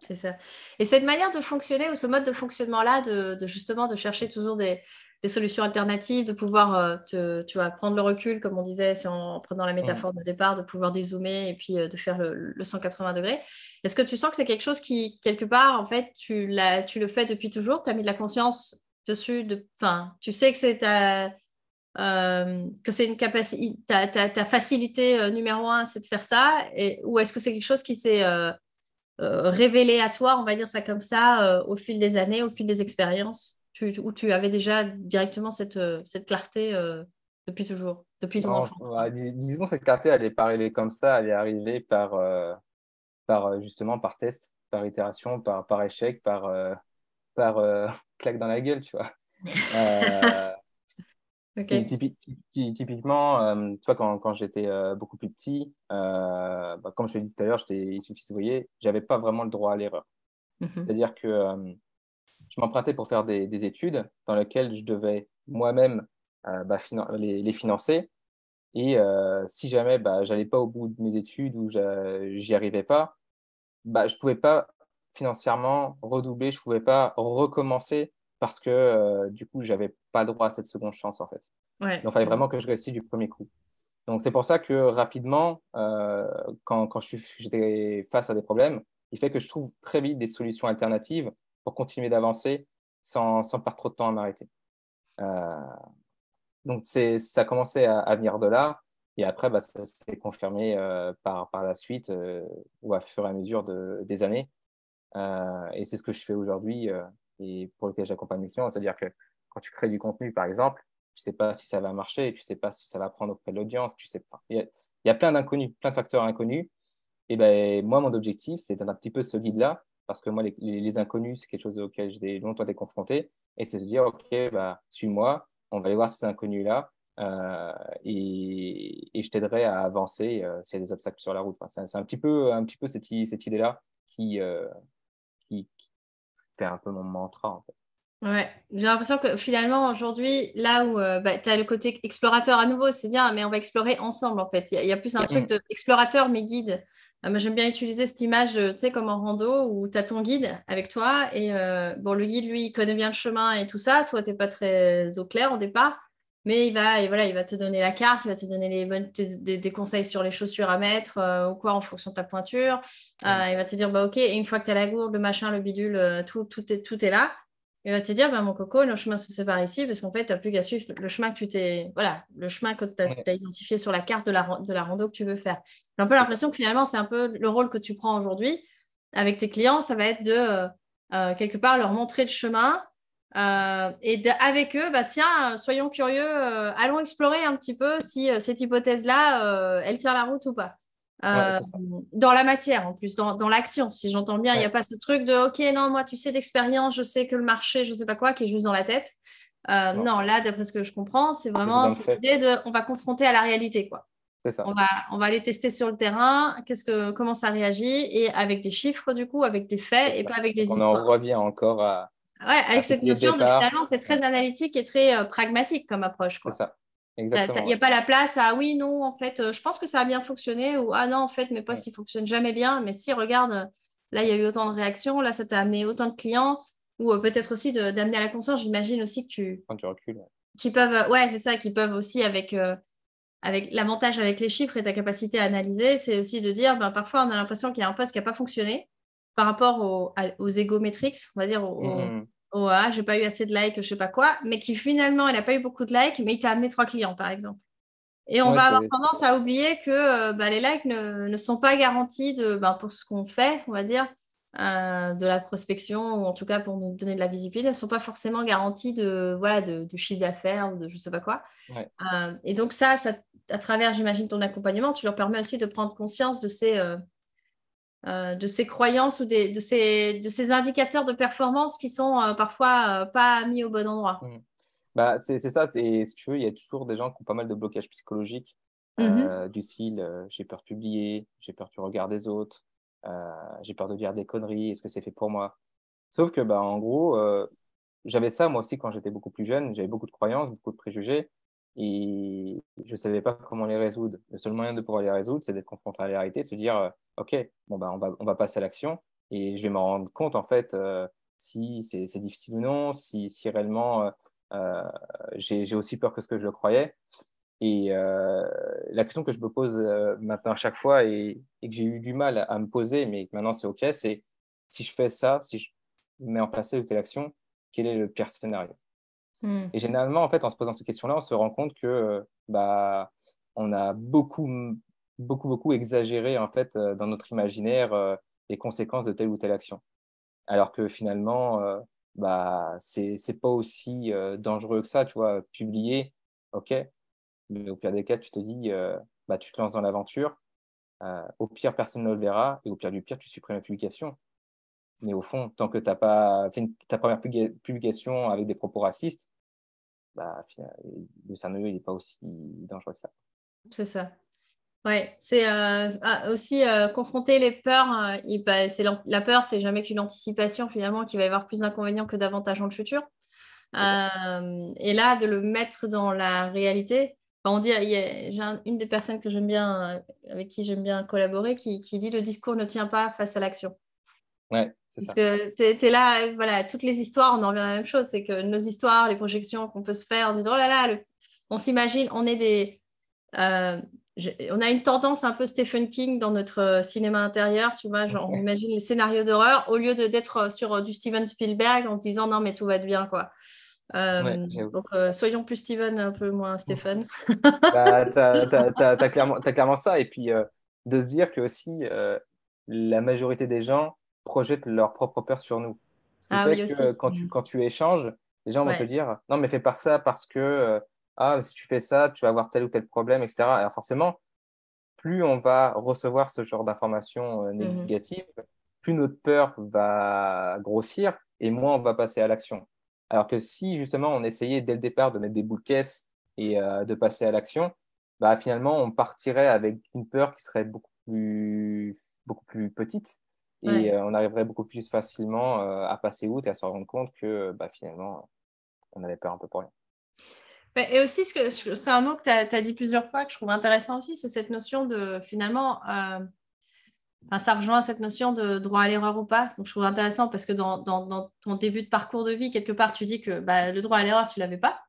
C'est ça. Et cette manière de fonctionner ou ce mode de fonctionnement-là, de, justement de chercher toujours des, solutions alternatives, de pouvoir euh, te, tu vois, prendre le recul, comme on disait, si en prenant la métaphore de départ, de pouvoir dézoomer et puis euh, de faire le, 180 degrés. Est-ce que tu sens que c'est quelque chose qui, quelque part, en fait, tu, tu le fais depuis toujours? Tu as mis de la conscience dessus. De, tu sais que c'est ta, euh, que c'est une capacité, ta, ta, facilité euh, numéro un, c'est de faire ça, et, ou est-ce que c'est quelque chose qui s'est euh, révélé à toi, on va dire ça comme ça, au fil des années, au fil des expériences, tu, où tu avais déjà directement cette, cette clarté depuis toujours, depuis ton enfance? Disons cette clarté, elle n'est pas arrivée comme ça, elle est arrivée par, par justement par test, par itération, par, par échec, par par claque dans la gueule, tu vois. Euh, typiquement, euh, tu vois, quand, quand j'étais beaucoup plus petit, bah, comme je l'ai dit tout à l'heure, j'étais issu de voyez, j'avais pas vraiment le droit à l'erreur. Mhm. C'est-à-dire que je m'empruntais pour faire des, des, études dans lesquelles je devais moi-même bah, les, les, financer. Et si jamais bah, j'allais pas au bout de mes études ou j'y arrivais pas, bah, je pouvais pas financièrement redoubler, je ne pouvais pas recommencer parce que euh, du coup, je n'avais pas droit à cette seconde chance en fait. Donc, il fallait vraiment que je réussisse du premier coup. Donc, c'est pour ça que rapidement, euh, quand, quand j'étais face à des problèmes, il fait que je trouve très vite des solutions alternatives pour continuer d'avancer sans, sans perdre trop de temps à m'arrêter. Euh, donc, ça a commencé à, à, venir de là. Et après, bah, ça s'est confirmé par, par la suite ou à fur et à mesure de, des années. Euh, et c'est ce que je fais aujourd'hui euh, et pour lequel j'accompagne mes clients. C'est-à-dire que quand tu crées du contenu, par exemple, tu ne sais pas si ça va marcher, tu ne sais pas si ça va prendre auprès de l'audience, tu sais pas. Il y, a, plein d'inconnus, plein de facteurs inconnus. Et ben, moi, mon objectif, c'est d'être un petit peu ce guide-là, parce que moi, les, inconnus, c'est quelque chose auquel j'ai longtemps été confronté. Et c'est de dire, OK, bah, suis-moi, on va aller voir ces inconnus-là. Euh, et, je t'aiderai à avancer s'il y a des obstacles sur la route. c'est un petit peu, un petit peu cette, idée-là qui, qui, fait un peu mon mantra en fait. Ouais, j'ai l'impression que finalement aujourd'hui, là où euh, bah, tu as le côté explorateur à nouveau, c'est bien, mais on va explorer ensemble en fait. Il y, a plus un truc d'explorateur mais guide. Euh, moi, j'aime bien utiliser cette image, tu sais, comme en rando où tu as ton guide avec toi et euh, bon, le guide, lui, il connaît bien le chemin et tout ça. Toi, tu n'es pas très au clair au départ. Mais il va, et voilà, il va te donner la carte, il va te donner les bonnes, des, conseils sur les chaussures à mettre euh, ou quoi en fonction de ta pointure. Euh, il va te dire, bah, OK, et une fois que tu as la gourde, le machin, le bidule, euh, tout, tout, est, tout est là. Il va te dire, bah, mon coco, le chemin se sépare ici parce qu'en fait, tu n'as plus qu'à suivre le chemin que tu t'es. Voilà, le chemin que tu as, identifié sur la carte de la, de la rando que tu veux faire. J'ai un peu l'impression que finalement, c'est un peu le rôle que tu prends aujourd'hui avec tes clients. Ça va être de, quelque part, leur montrer le chemin euh, et avec eux, bah, tiens, soyons curieux, euh, allons explorer un petit peu si euh, cette hypothèse-là, elle tient la route ou pas. Dans la matière, en plus, dans, dans l'action, si j'entends bien, il n'y a pas ce truc de OK, non, moi, tu sais d'expérience, je sais que le marché, je ne sais pas quoi, qui est juste dans la tête. non. là, d'après ce que je comprends, c'est vraiment cette idée de on va confronter à la réalité. quoi. Ça. On, va, on va aller tester sur le terrain, qu'est-ce que, comment ça réagit, et avec des chiffres, du coup, avec des faits, et pas avec des histoires. On en revient encore à, Ouais, avec cette notion de finalement, c'est très analytique et très euh, pragmatique comme approche. C'est ça. Il n'y a pas la place à oui, non, en fait, euh, je pense que ça a bien fonctionné ou ah non, en fait, mes postes, ils ne fonctionnent jamais bien. Mais si, regarde, là, il y a eu autant de réactions, là, ça t'a amené autant de clients ou euh, peut-être aussi d'amener à la conscience, j'imagine aussi que tu. Quand tu recules. Qui peuvent, ouais, c'est ça, qui peuvent aussi avec avec l'avantage avec les chiffres et ta capacité à analyser, c'est aussi de dire, ben, parfois on a l'impression qu'il y a un poste qui n'a pas fonctionné par rapport aux, aux égométriques, on va dire, au, mmh. Ah, j'ai pas eu assez de likes, je sais pas quoi, mais qui finalement, il n'a pas eu beaucoup de likes, mais il t'a amené trois clients, par exemple. Et on va avoir tendance à oublier que euh, bah, les likes ne, sont pas garantis de, ben, pour ce qu'on fait, on va dire, euh, de la prospection, ou en tout cas pour nous donner de la visibilité, ne sont pas forcément garanties de, voilà, de, chiffre d'affaires ou de je ne sais pas quoi. Euh, et donc ça, à travers, j'imagine, ton accompagnement, tu leur permets aussi de prendre conscience de ces, de ces croyances ou des, de, ces, de ces indicateurs de performance qui sont parfois pas mis au bon endroit. Mmh. Bah, c'est ça. Et si tu veux, il y a toujours des gens qui ont pas mal de blocages psychologiques, mmh euh, du style euh, j'ai peur de publier, j'ai peur du regard des autres, euh, j'ai peur de dire des conneries, est-ce que c'est fait pour moi Sauf que, bah, en gros, j'avais ça moi aussi quand j'étais beaucoup plus jeune, j'avais beaucoup de croyances, beaucoup de préjugés, et je ne savais pas comment les résoudre. Le seul moyen de pouvoir les résoudre, c'est d'être confronté à la réalité, de se dire Ok, bon, bah, on, va, on va passer à l'action, et je vais me rendre compte, en fait, si c'est difficile ou non, si, si réellement euh, j'ai aussi peur que ce que je le croyais. Et euh, la question que je me pose euh, maintenant à chaque fois et, que j'ai eu du mal à, me poser, mais maintenant c'est OK, c'est si je fais ça, si je mets en place telle action, quel est le pire scénario? Hmm. Et généralement, en fait, en se posant ces questions-là, on se rend compte que bah, on a beaucoup, beaucoup, beaucoup exagéré en fait dans notre imaginaire les conséquences de telle ou telle action. Alors que finalement, bah, c'est pas aussi euh, dangereux que ça, tu vois. Publier, ok, mais au pire des cas, tu te dis, euh, bah, tu te lances dans l'aventure. Euh, au pire, personne ne le verra, et au pire du pire, tu supprimes la publication. Mais au fond, tant que tu n'as pas fait ta première publication avec des propos racistes, bah, le scénario n'est pas aussi dangereux que ça. C'est ça. Oui, c'est euh, ah, aussi euh, confronter les peurs. Euh, c'est la peur, c'est jamais qu'une anticipation finalement qui va y avoir plus d'inconvénients que d'avantages dans le futur. et là, de le mettre dans la réalité. on dit, j'ai une des personnes que j'aime bien, avec qui j'aime bien collaborer, qui, dit le discours ne tient pas face à l'action. Ouais, c'est Parce que tu es, là, voilà, toutes les histoires, on en revient à la même chose, c'est que nos histoires, les projections qu'on peut se faire, on dit, oh là là, on s'imagine, on est des on a une tendance un peu Stephen King dans notre euh, cinéma intérieur, tu vois, genre on imagine les scénarios d'horreur au lieu d'être euh, sur euh, du Steven Spielberg en se disant non mais tout va bien quoi. donc soyons plus Steven, un peu moins Stephen. bah, tu as, clairement, ça et puis de se dire que aussi la majorité des gens projettent leur propre peur sur nous. Ce qui ah fait que quand tu, mm. quand tu échanges, les gens vont te dire non mais fais pas ça parce que ah, si tu fais ça, tu vas avoir tel ou tel problème, etc. Alors forcément, plus on va recevoir ce genre d'informations euh, mmh négatives, plus notre peur va grossir et moins on va passer à l'action. Alors que si justement on essayait dès le départ de mettre des boules caisses et euh, de passer à l'action, bah, finalement on partirait avec une peur qui serait beaucoup plus, beaucoup plus petite et euh, on arriverait beaucoup plus facilement à passer outre et à se rendre compte que bah, finalement on avait peur un peu pour rien. Et aussi, c'est un mot que tu as, dit plusieurs fois que je trouve intéressant aussi, c'est cette notion de finalement, euh, ça rejoint cette notion de droit à l'erreur ou pas. Donc je trouve intéressant parce que dans, ton début de parcours de vie, quelque part, tu dis que bah, le droit à l'erreur, tu ne l'avais pas.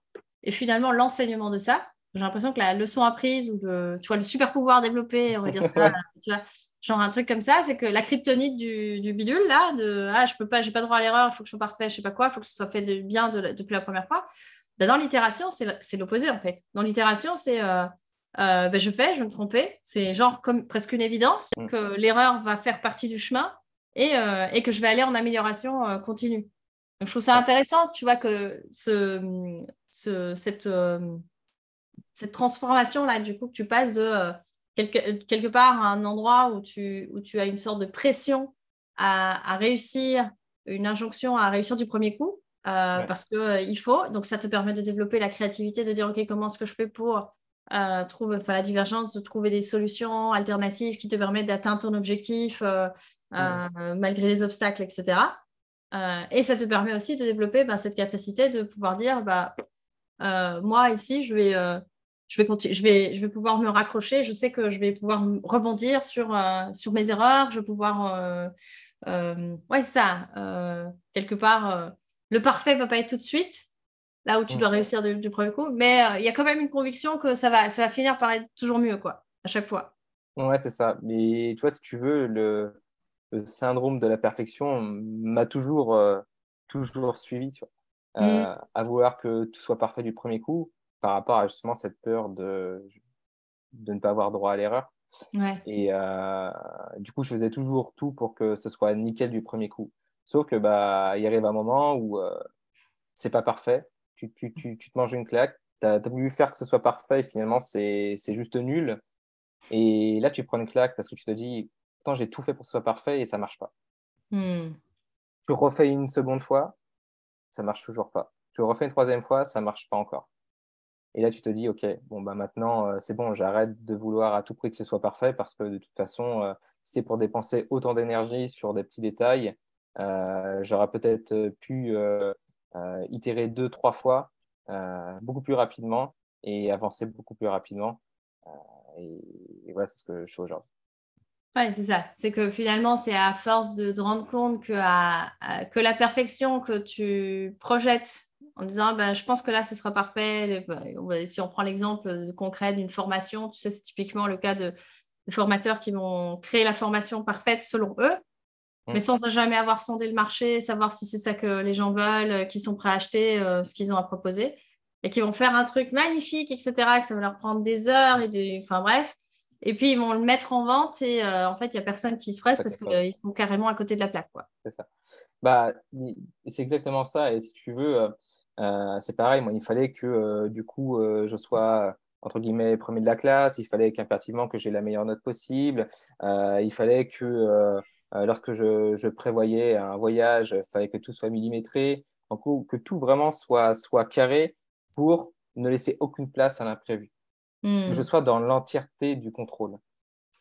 Et finalement, l'enseignement de ça, j'ai l'impression que la leçon apprise ou le, tu vois, le super pouvoir développé, on va dire ça, tu vois, genre un truc comme ça, c'est que la kryptonite du, bidule, là, de ah, je peux pas, j'ai pas droit à l'erreur, il faut que je sois parfait, je sais pas quoi, il faut que ce soit fait de, bien depuis la première fois. Bah, dans l'itération, c'est l'opposé en fait. Dans l'itération, c'est euh, euh, bah, je fais, je vais me tromper. C'est genre comme presque une évidence mm. que l'erreur va faire partie du chemin et, euh, et, que je vais aller en amélioration continue. Donc, je trouve ça intéressant, tu vois, que ce, ce, cette, cette transformation-là, du coup, que tu passes de quelque, quelque part un endroit où tu, où tu as une sorte de pression à, à réussir, une injonction à réussir du premier coup, euh, parce qu'il euh, il faut. Donc, ça te permet de développer la créativité, de dire, OK, comment est-ce que je fais pour euh, trouver la divergence, de trouver des solutions alternatives qui te permettent d'atteindre ton objectif malgré les obstacles, etc. et ça te permet aussi de développer bah, cette capacité de pouvoir dire, bah, moi, ici, je vais... je vais, je, vais, je vais pouvoir me raccrocher, je sais que je vais pouvoir rebondir sur, sur mes erreurs, je vais pouvoir... ouais, ça, quelque part, le parfait ne va pas être tout de suite, là où tu dois réussir du, premier coup. Mais euh, il y a quand même une conviction que ça va, ça va finir par être toujours mieux, quoi, à chaque fois. Ouais, c'est ça. Mais tu vois, si tu veux, le, syndrome de la perfection m'a toujours, euh, toujours suivi, tu vois. Mm. À vouloir que tout soit parfait du premier coup, par rapport à justement cette peur de, de ne pas avoir droit à l'erreur. Et euh, du coup, je faisais toujours tout pour que ce soit nickel du premier coup. Sauf que bah, il arrive un moment où euh, c'est pas parfait. Tu, tu, tu, tu, te manges une claque. Tu as, voulu faire que ce soit parfait et finalement, c'est juste nul. Et là, tu prends une claque parce que tu te dis, pourtant, j'ai tout fait pour que ce soit parfait et ça marche pas. Hmm. Tu refais une seconde fois, ça marche toujours pas. Tu refais une troisième fois, ça marche pas encore. Et là, tu te dis, OK, bon, bah maintenant, euh, c'est bon, j'arrête de vouloir à tout prix que ce soit parfait parce que de toute façon, euh, c'est pour dépenser autant d'énergie sur des petits détails. Euh, j'aurais peut-être pu itérer deux, trois fois beaucoup plus rapidement et avancer beaucoup plus rapidement. Et, voilà, c'est ce que je fais aujourd'hui. Oui, c'est ça. C'est que finalement, c'est à force de te rendre compte que, que la perfection que tu projettes en disant bah, je pense que là ce sera parfait. Si on prend l'exemple concret d'une formation, tu sais, c'est typiquement le cas de, formateurs qui vont créer la formation parfaite selon eux, mais sans jamais avoir sondé le marché, savoir si c'est ça que les gens veulent, qui sont prêts à acheter euh, ce qu'ils ont à proposer, et qui vont faire un truc magnifique, etc., que ça va leur prendre des heures, et des... enfin bref. Et puis ils vont le mettre en vente et euh, en fait, il n'y a personne qui se presse parce qu'ils sont carrément à côté de la plaque. C'est ça. Bah, c'est exactement ça. Et si tu veux, euh, euh, c'est pareil, moi, il fallait que euh, du coup, euh, je sois entre guillemets premier de la classe, il fallait qu'impérativement que j'ai la meilleure note possible, il fallait que lorsque je, prévoyais un voyage, il fallait que tout soit millimétré, que tout vraiment soit, soit carré pour ne laisser aucune place à l'imprévu, que je hmm. sois dans l'entièreté du contrôle.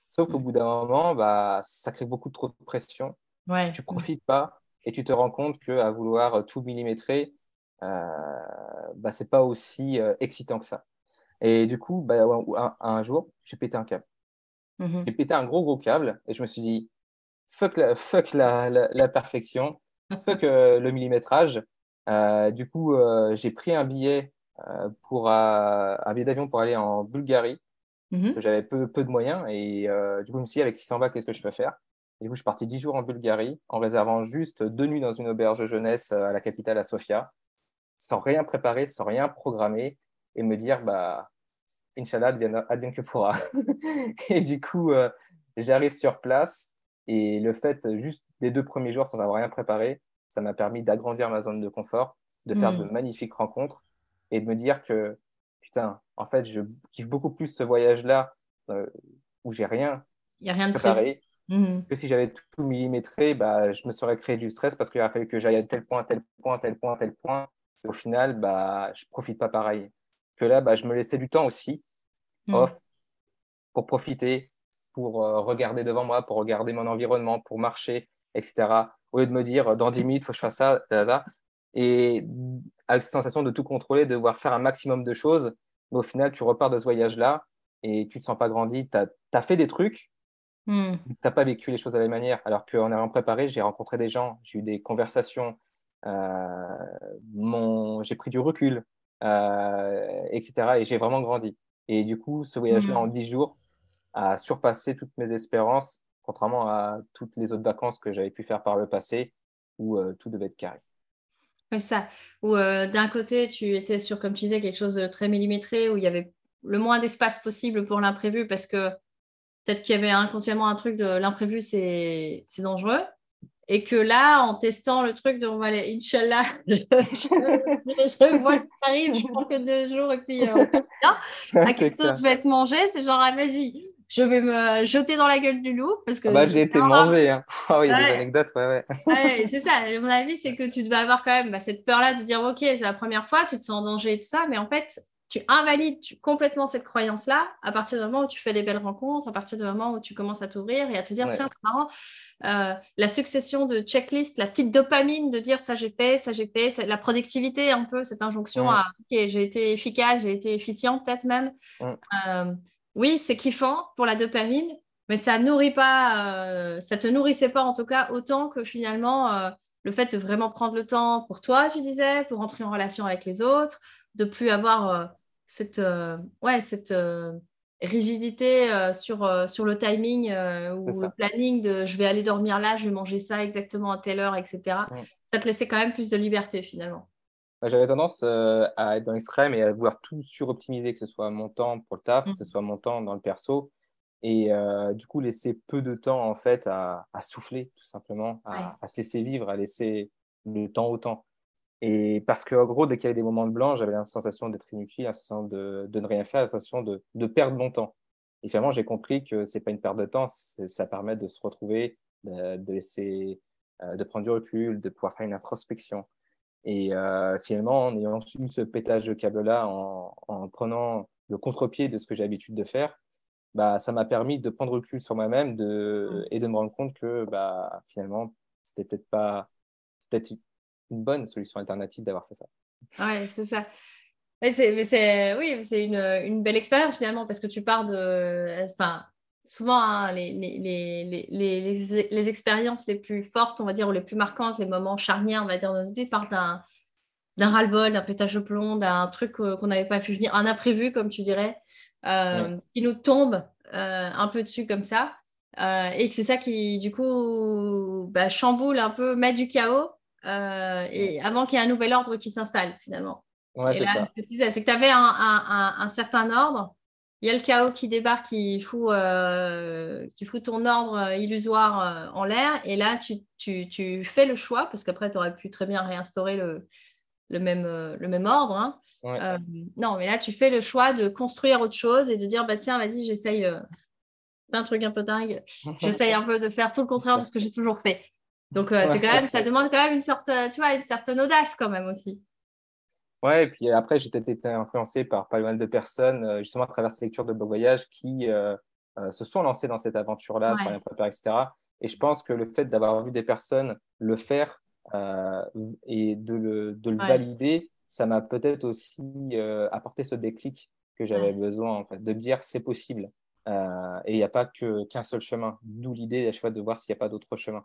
Sauf qu'au bout d'un moment, bah, ça crée beaucoup trop de pression. Ouais. Tu profites pas et tu te rends compte qu'à vouloir tout millimétrer, euh, bah, c'est pas aussi euh, excitant que ça. Et du coup, bah, un, jour, j'ai pété un câble. Mhm. J'ai pété un gros, gros câble et je me suis dit, fuck la, fuck la, la, perfection, fuck euh, le millimétrage. du coup, j'ai pris un billet pour un billet d'avion pour aller en Bulgarie. Mhm. J'avais peu, peu de moyens et du coup, je me suis dit, avec 600 balles, qu'est-ce que je peux faire? Du coup, je suis parti 10 jours en Bulgarie en réservant juste deux nuits dans une auberge jeunesse à la capitale, à Sofia sans rien préparer, sans rien programmer, et me dire, bah, Inch'Allah, advienne que pourra. et du coup, euh, j'arrive sur place, et le fait, juste des deux premiers jours, sans avoir rien préparé, ça m'a permis d'agrandir ma zone de confort, de faire de hmm. magnifiques rencontres, et de me dire que, putain, en fait, je kiffe beaucoup plus ce voyage-là, euh, où j'ai rien, y a rien de préparé. Hmm. Que si j'avais tout millimétré, bah, je me serais créé du stress parce qu'il aurait fallu que j'aille à tel point, tel point, tel point, tel point au final, bah, je profite pas pareil. Que là, bah, je me laissais du temps aussi, hmm. off, pour profiter, pour euh, regarder devant moi, pour regarder mon environnement, pour marcher, etc. Au lieu de me dire, dans 10 minutes, il faut que je fasse ça, et avec cette sensation de tout contrôler, de devoir faire un maximum de choses, mais au final, tu repars de ce voyage-là et tu te sens pas grandi. Tu as, fait des trucs, hmm. tu n'as pas vécu les choses de la même manière. Alors qu'en ayant préparé, j'ai rencontré des gens, j'ai eu des conversations, euh, j'ai pris du recul, euh, etc. Et j'ai vraiment grandi. Et du coup, ce voyage-là, en 10 mm. jours, a surpassé toutes mes espérances, contrairement à toutes les autres vacances que j'avais pu faire par le passé, où euh, tout devait être carré. C'est ça. Où d'un côté, tu étais sur, comme tu disais, quelque chose de très millimétré, où il y avait le moins d'espace possible pour l'imprévu, parce que peut-être qu'il y avait inconsciemment un truc de l'imprévu, c'est dangereux. Et que là, en testant le truc de on va aller, Inch'Allah, je, je, vois que ça arrive, je prends que deux jours et puis euh, à quel tour je vais être mangé, c'est genre, ah, vas-y, je vais me jeter dans la gueule du loup. Parce que ah bah, j'ai été mangé. Hein. Oh, il y a des anecdotes, ouais, ouais. ouais c'est ça. mon avis, c'est que tu devais avoir quand même bah, cette peur-là de dire, OK, c'est la première fois, tu te sens en danger et tout ça, mais en fait, tu invalides complètement cette croyance-là à partir du moment où tu fais des belles rencontres, à partir du moment où tu commences à t'ouvrir et à te dire, tiens, c'est marrant, euh, la succession de checklists, la petite dopamine de dire ça j'ai fait, ça j'ai fait, la productivité un peu, cette injonction à, ok, j'ai été efficace, j'ai été efficient peut-être même. Euh, oui, c'est kiffant pour la dopamine, mais ça nourrit pas, euh, ça te nourrissait pas en tout cas autant que finalement le fait de vraiment prendre le temps pour toi, tu disais, pour entrer en relation avec les autres, de plus avoir euh, cette, euh, ouais, cette rigidité sur, sur le timing ou le planning de je vais aller dormir là, je vais manger ça exactement à telle heure, etc. Ça te laissait quand même plus de liberté finalement. Bah, j'avais tendance à être dans l'extrême et à vouloir tout suroptimiser, que ce soit mon temps pour le taf, que ce mmh. soit mon temps dans le perso et euh, du coup laisser peu de temps en fait à, souffler tout simplement, à, se laisser vivre, à laisser le temps au temps. Et parce que en gros, dès qu'il y avait des moments de blanc, j'avais la sensation d'être inutile, la sensation de, de, ne rien faire, la sensation de, de perdre mon temps. Et finalement, j'ai compris que c'est pas une perte de temps, ça permet de se retrouver, de, laisser, euh, de prendre du recul, de pouvoir faire une introspection. Et euh, finalement, en ayant eu ce pétage de câble-là, en, en, prenant le contre-pied de ce que j'ai l'habitude de faire, bah, ça m'a permis de prendre recul sur moi-même de, et de me rendre compte que bah, finalement, c'était peut-être pas peut une bonne solution alternative d'avoir fait ça. Ouais, c'est ça. Mais c'est, oui, c'est une, une, belle expérience finalement parce que tu pars de. Enfin, souvent, hein, les, les, les, les, expériences les plus fortes, on va dire, ou les plus marquantes, les moments charnières, on va dire, de notre vie, partent d'un, d'un ras-le-bol, d'un pétage de plomb, d'un truc qu'on n'avait pas pu venir, un imprévu, comme tu dirais. Euh, qui nous tombe euh, un peu dessus comme ça. Euh, et que c'est ça qui, du coup, bah, chamboule un peu, met du chaos et avant qu'il y ait un nouvel ordre qui s'installe finalement. et là, ce que tu disais, c'est que tu avais un, un, certain ordre. Il y a le chaos qui débarque, qui fout, qui fout ton ordre illusoire en l'air. Et là, tu, tu, tu, fais le choix, parce qu'après, tu aurais pu très bien réinstaurer le, le même, euh, le même ordre. Hein. Euh, non, mais là, tu fais le choix de construire autre chose et de dire, bah, tiens, vas-y, j'essaye euh, un truc un peu dingue. j'essaye un peu de faire tout le contraire de ce que j'ai toujours fait. Donc, c'est quand même, ça demande quand même une sorte, tu vois, une certaine audace quand même aussi. Ouais, et puis après, j'ai peut-être été influencé par pas mal de personnes, justement à travers ces lectures de blog voyage, qui se sont lancées dans cette aventure-là, sans rien préparer, etc. Et je pense que le fait d'avoir vu des personnes le faire euh, et de le, de le valider, ça m'a peut-être aussi euh, apporté ce déclic que j'avais besoin, en fait, de dire c'est possible. Euh, et il n'y a pas qu'un seul chemin, d'où l'idée à chaque fois de voir s'il n'y a pas d'autres chemins.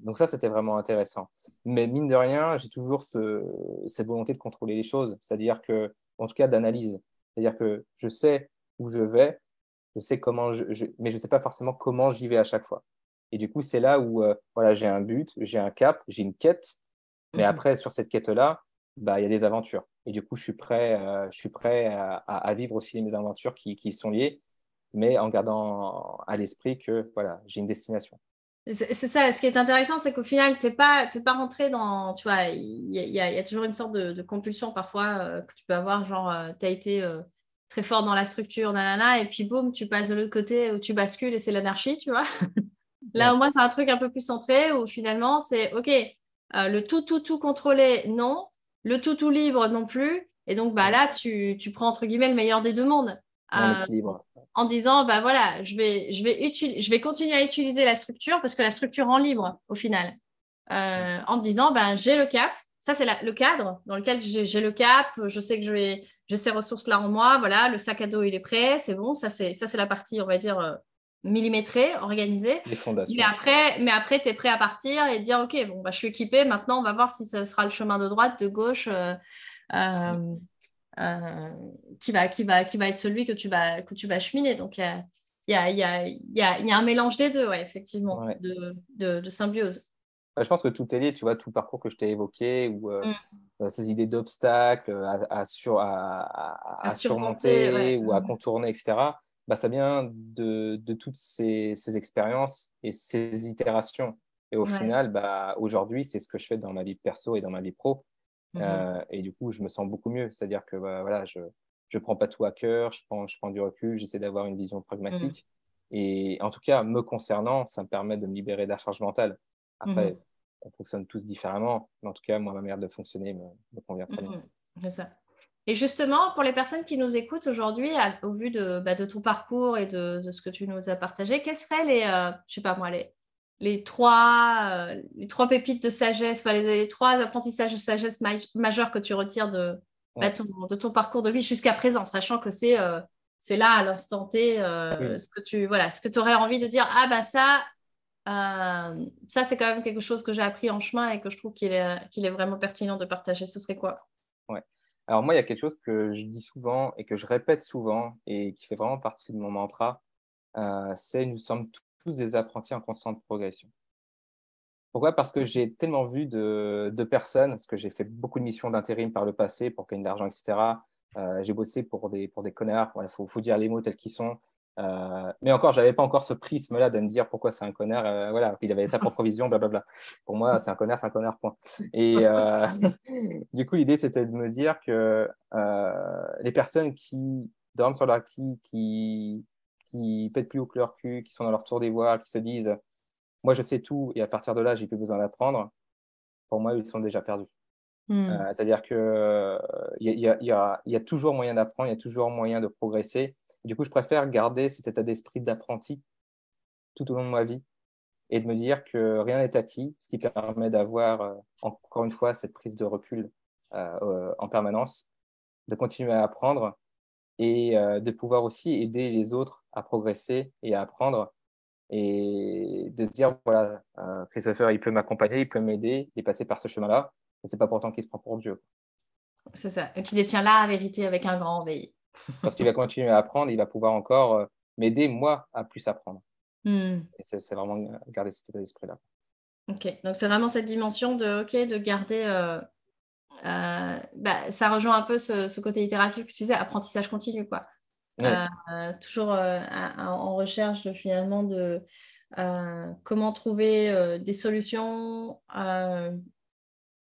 donc ça, c'était vraiment intéressant. Mais mine de rien, j'ai toujours ce, cette volonté de contrôler les choses, c'est-à-dire que, en tout cas, d'analyse. C'est-à-dire que je sais où je vais, je sais comment, je, mais je ne sais pas forcément comment j'y vais à chaque fois. Et du coup, c'est là où euh, voilà, j'ai un but, j'ai un cap, j'ai une quête. Mais mhm. après, sur cette quête-là, bah, il y a des aventures. Et du coup, je suis prêt, euh, je suis prêt à, vivre aussi mes aventures qui, qui sont liées, mais en gardant à l'esprit que voilà, j'ai une destination. C'est ça, ce qui est intéressant, c'est qu'au final, tu n'es pas, pas rentré dans, tu vois, il y, y, a toujours une sorte de, compulsion parfois euh, que tu peux avoir, genre, tu as été très fort dans la structure, nanana, et puis boum, tu passes de l'autre côté où tu bascules et c'est l'anarchie, tu vois. Là, au moins, c'est un truc un peu plus centré où finalement, c'est OK, euh, le tout, tout, tout contrôlé, non. Le tout, tout libre, non plus. Et donc, bah, là, tu, tu prends entre guillemets le meilleur des deux mondes. Euh, en disant, bah voilà, je vais, je, vais je vais continuer à utiliser la structure parce que la structure rend libre au final. Euh, en disant, bah, j'ai le cap, ça c'est le cadre dans lequel j'ai le cap, je sais que j'ai ces ressources-là en moi, voilà, le sac à dos il est prêt, c'est bon, ça c'est la partie, on va dire, millimétré, organisé. Mais après, mais après tu es prêt à partir et dire, OK, bon, bah, je suis équipé, maintenant on va voir si ce sera le chemin de droite, de gauche, euh, euh, euh, qui, va, qui, va, qui va être celui que tu vas, que tu vas cheminer. Donc, il y a, y, a, y, a, y a, un mélange des deux, ouais, effectivement, De, de, de, symbiose. je pense que tout est lié, tu vois, tout le parcours que je t'ai évoqué, ou mm. ces idées d'obstacles à, sur, à, surmonter, ou à mm. contourner, etc bah, ça vient de, de toutes ces, ces, expériences et ces itérations. Et au final, bah, aujourd'hui, c'est ce que je fais dans ma vie perso et dans ma vie pro. Mmh euh, et du coup, je me sens beaucoup mieux. C'est-à-dire que bah, voilà, je ne prends pas tout à cœur, je prends, je prends du recul, j'essaie d'avoir une vision pragmatique. Mmh. Et en tout cas, me concernant, ça me permet de me libérer de la charge mentale. Après, mmh on fonctionne tous différemment. Mais en tout cas, moi, ma manière de fonctionner me, me convient très bien. C'est ça. Et justement, pour les personnes qui nous écoutent aujourd'hui, au vu de, bah, de, ton parcours et de, ce que tu nous as partagé, quels seraient les, euh, je sais pas moi, les, les, trois, euh, les trois pépites de sagesse, les, trois apprentissages de sagesse majeurs que tu retires de, bah, ton, de ton parcours de vie jusqu'à présent, sachant que c'est euh, c'est là à l'instant T ce que tu voilà, ce que tu aurais envie de dire, ah bah ça, ça, c'est quand même quelque chose que j'ai appris en chemin et que je trouve qu'il est, qu'il est vraiment pertinent de partager. Ce serait quoi? Alors moi, il y a quelque chose que je dis souvent et que je répète souvent et qui fait vraiment partie de mon mantra, euh, c'est nous sommes tous des apprentis en constante progression. Pourquoi? Parce que j'ai tellement vu de, personnes, parce que j'ai fait beaucoup de missions d'intérim par le passé pour gagner de l'argent, etc. Euh, j'ai bossé pour des, pour des connards, il faut, faut, dire les mots tels qu'ils sont. Euh, mais encore, je n'avais pas encore ce prisme-là de me dire pourquoi c'est un connard. Euh, voilà, il avait sa propre vision, blablabla. Pour moi, c'est un connard, c'est un connard, point. Et euh, du coup, l'idée, c'était de me dire que les personnes qui dorment sur leur acquis, qui, qui pètent plus haut que leur cul, qui sont dans leur tour des voies, qui se disent Moi, je sais tout et à partir de là, j'ai plus besoin d'apprendre, pour moi, ils sont déjà perdus. Hmm. C'est-à-dire qu'il il y, y, y, a toujours moyen d'apprendre, il y a toujours moyen de progresser du coup, je préfère garder cet état d'esprit d'apprenti tout au long de ma vie et de me dire que rien n'est acquis, ce qui permet d'avoir, euh, encore une fois, cette prise de recul euh, euh, en permanence, de continuer à apprendre et de pouvoir aussi aider les autres à progresser et à apprendre et de se dire, voilà, Christopher, il peut m'accompagner, il peut m'aider, il est passé par ce chemin-là, mais c'est pas pourtant qu'il se prend pour Dieu. C'est ça, qui détient la vérité avec un grand V. Parce qu'il va continuer à apprendre, il va pouvoir encore euh, m'aider, moi, à plus apprendre. Et c'est vraiment garder cet état d'esprit-là. Ok, donc c'est vraiment cette dimension de, ok, de garder. Euh, euh, bah, ça rejoint un peu ce, côté itératif que tu disais, apprentissage continu, quoi. toujours en recherche de finalement de comment trouver des solutions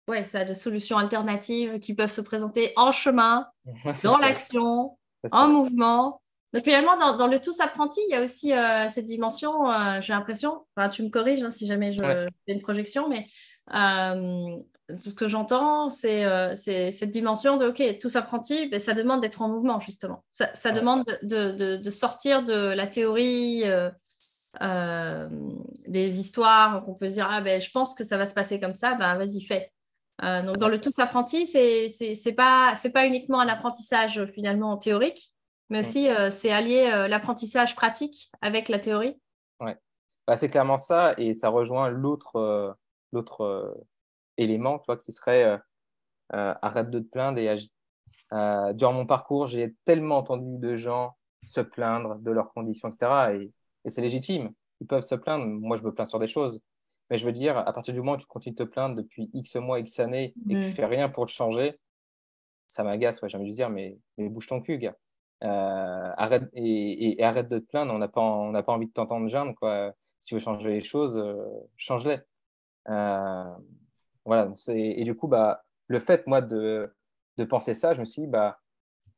ouais, ça a des solutions alternatives qui peuvent se présenter en chemin, dans l'action, en mouvement. Donc finalement, dans, le tous apprenti, il y a aussi euh, cette dimension, euh, j'ai l'impression, enfin, tu me corriges hein, si jamais je fais une projection, mais euh, ce que j'entends, c'est cette dimension de, OK, tous apprentis, ben, ça demande d'être en mouvement, justement. Ça, demande de, de, sortir de la théorie des histoires qu'on peut se dire, ah, ben, je pense que ça va se passer comme ça, ben, vas-y, fais. Euh, donc, dans le tous apprenti, ce n'est pas, pas uniquement un apprentissage finalement théorique, mais aussi euh, c'est allier euh, l'apprentissage pratique avec la théorie. Ouais. Bah, c'est clairement ça, et ça rejoint l'autre l'autre élément toi, qui serait arrête de te plaindre et agis. durant mon parcours, j'ai tellement entendu de gens se plaindre de leurs conditions, etc. Et, et c'est légitime. Ils peuvent se plaindre. Moi, je me plains sur des choses. Mais je veux dire, à partir du moment où tu continues de te plaindre depuis X mois, X années et que tu mm. fais rien pour le changer, ça m'agace. Ouais, J'ai envie de dire, mais, mais bouge ton cul, gars. Euh, arrête, et, arrête de te plaindre. On n'a pas, pas envie de t'entendre geindre. Quoi. Si tu veux changer les choses, euh, change-les. Euh, voilà. Et du coup, bah, le fait, moi, de, de penser ça, je me suis dit, bah,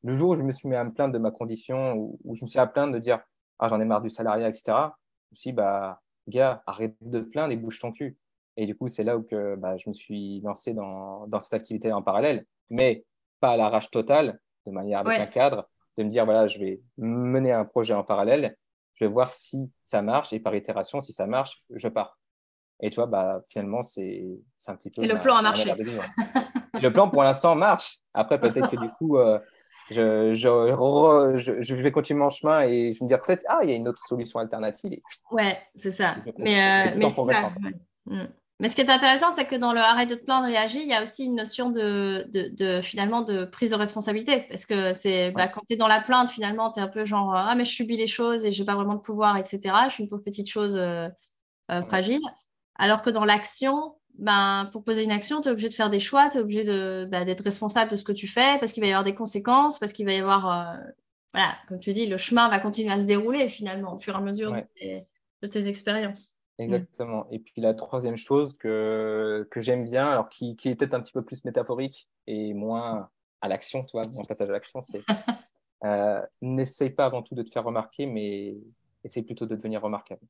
le jour où je me suis mis à me plaindre de ma condition, où, je me suis à plaindre de dire, ah, j'en ai marre du salariat, etc., je me suis dit, bah, gars, arrête de te plaindre et bouge ton cul. Et du coup, c'est là où que, bah, je me suis lancé dans, dans, cette activité en parallèle, mais pas à l'arrache totale, de manière avec un cadre, de me dire, voilà, je vais mener un projet en parallèle, je vais voir si ça marche, et par itération, si ça marche, je pars. Et tu vois, bah, finalement, c'est un petit peu... Et le plan a marché. le plan, pour l'instant, marche. Après, peut-être que du coup... Euh, je, je, je, vais continuer mon chemin et je me dire peut-être, ah, il y a une autre solution alternative. Ouais, c'est ça. Mais, euh, mais, ça. Mm. mais, ce qui est intéressant, c'est que dans le arrêt de te plaindre réagir, il y a aussi une notion de, de, de finalement de prise de responsabilité. Parce que c'est bah, quand tu es dans la plainte, finalement, tu es un peu genre, ah, mais je subis les choses et j'ai pas vraiment de pouvoir, etc. Je suis une pauvre petite chose euh, euh, fragile. Alors que dans l'action, ben, pour poser une action, tu es obligé de faire des choix, tu es obligé bah, d'être responsable de ce que tu fais parce qu'il va y avoir des conséquences, parce qu'il va y avoir, euh, voilà, comme tu dis, le chemin va continuer à se dérouler finalement au fur et à mesure de, tes, expériences. Exactement. Et puis la troisième chose que, que j'aime bien, alors qui, qui est peut-être un petit peu plus métaphorique et moins à l'action, tu vois, mon passage à l'action, c'est euh, n'essaye pas avant tout de te faire remarquer, mais essaye plutôt de devenir remarquable.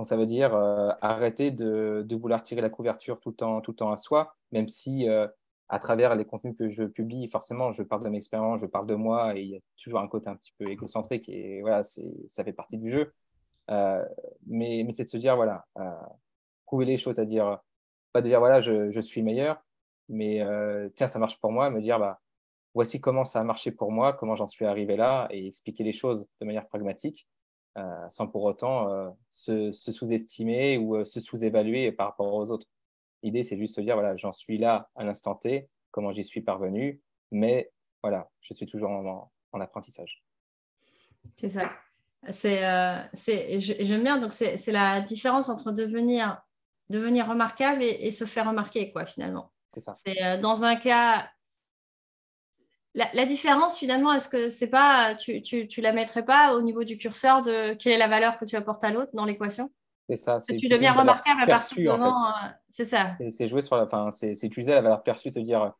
Donc, ça veut dire euh, arrêter de, vouloir tirer la couverture tout le temps, tout à soi, même si euh, à travers les contenus que je publie, forcément, je parle de mes expériences, je parle de moi, et il y a toujours un côté un petit peu égocentrique, et voilà, ça fait partie du jeu. Euh, mais, c'est de se dire, voilà, prouver les choses, à dire, pas de dire, voilà, je, je suis meilleur, mais tiens, ça marche pour moi, me dire, bah, voici comment ça a marché pour moi, comment j'en suis arrivé là, et expliquer les choses de manière pragmatique sans pour autant se, sous-estimer ou se sous-évaluer par rapport aux autres. L'idée, c'est juste de dire, voilà, j'en suis là à l'instant T, comment j'y suis parvenu, mais voilà, je suis toujours en, apprentissage. C'est ça. C'est, j'aime bien. Donc, c'est, la différence entre devenir, devenir remarquable et, se faire remarquer, quoi, finalement. C'est ça. C'est dans un cas, la, différence, finalement, est-ce que c'est pas, tu, tu, tu, la mettrais pas au niveau du curseur de quelle est la valeur que tu apportes à l'autre dans l'équation? C'est ça. tu deviens remarquable à partir du moment. Euh, c'est ça. C'est jouer sur la, enfin, c'est utiliser la valeur perçue, c'est dire,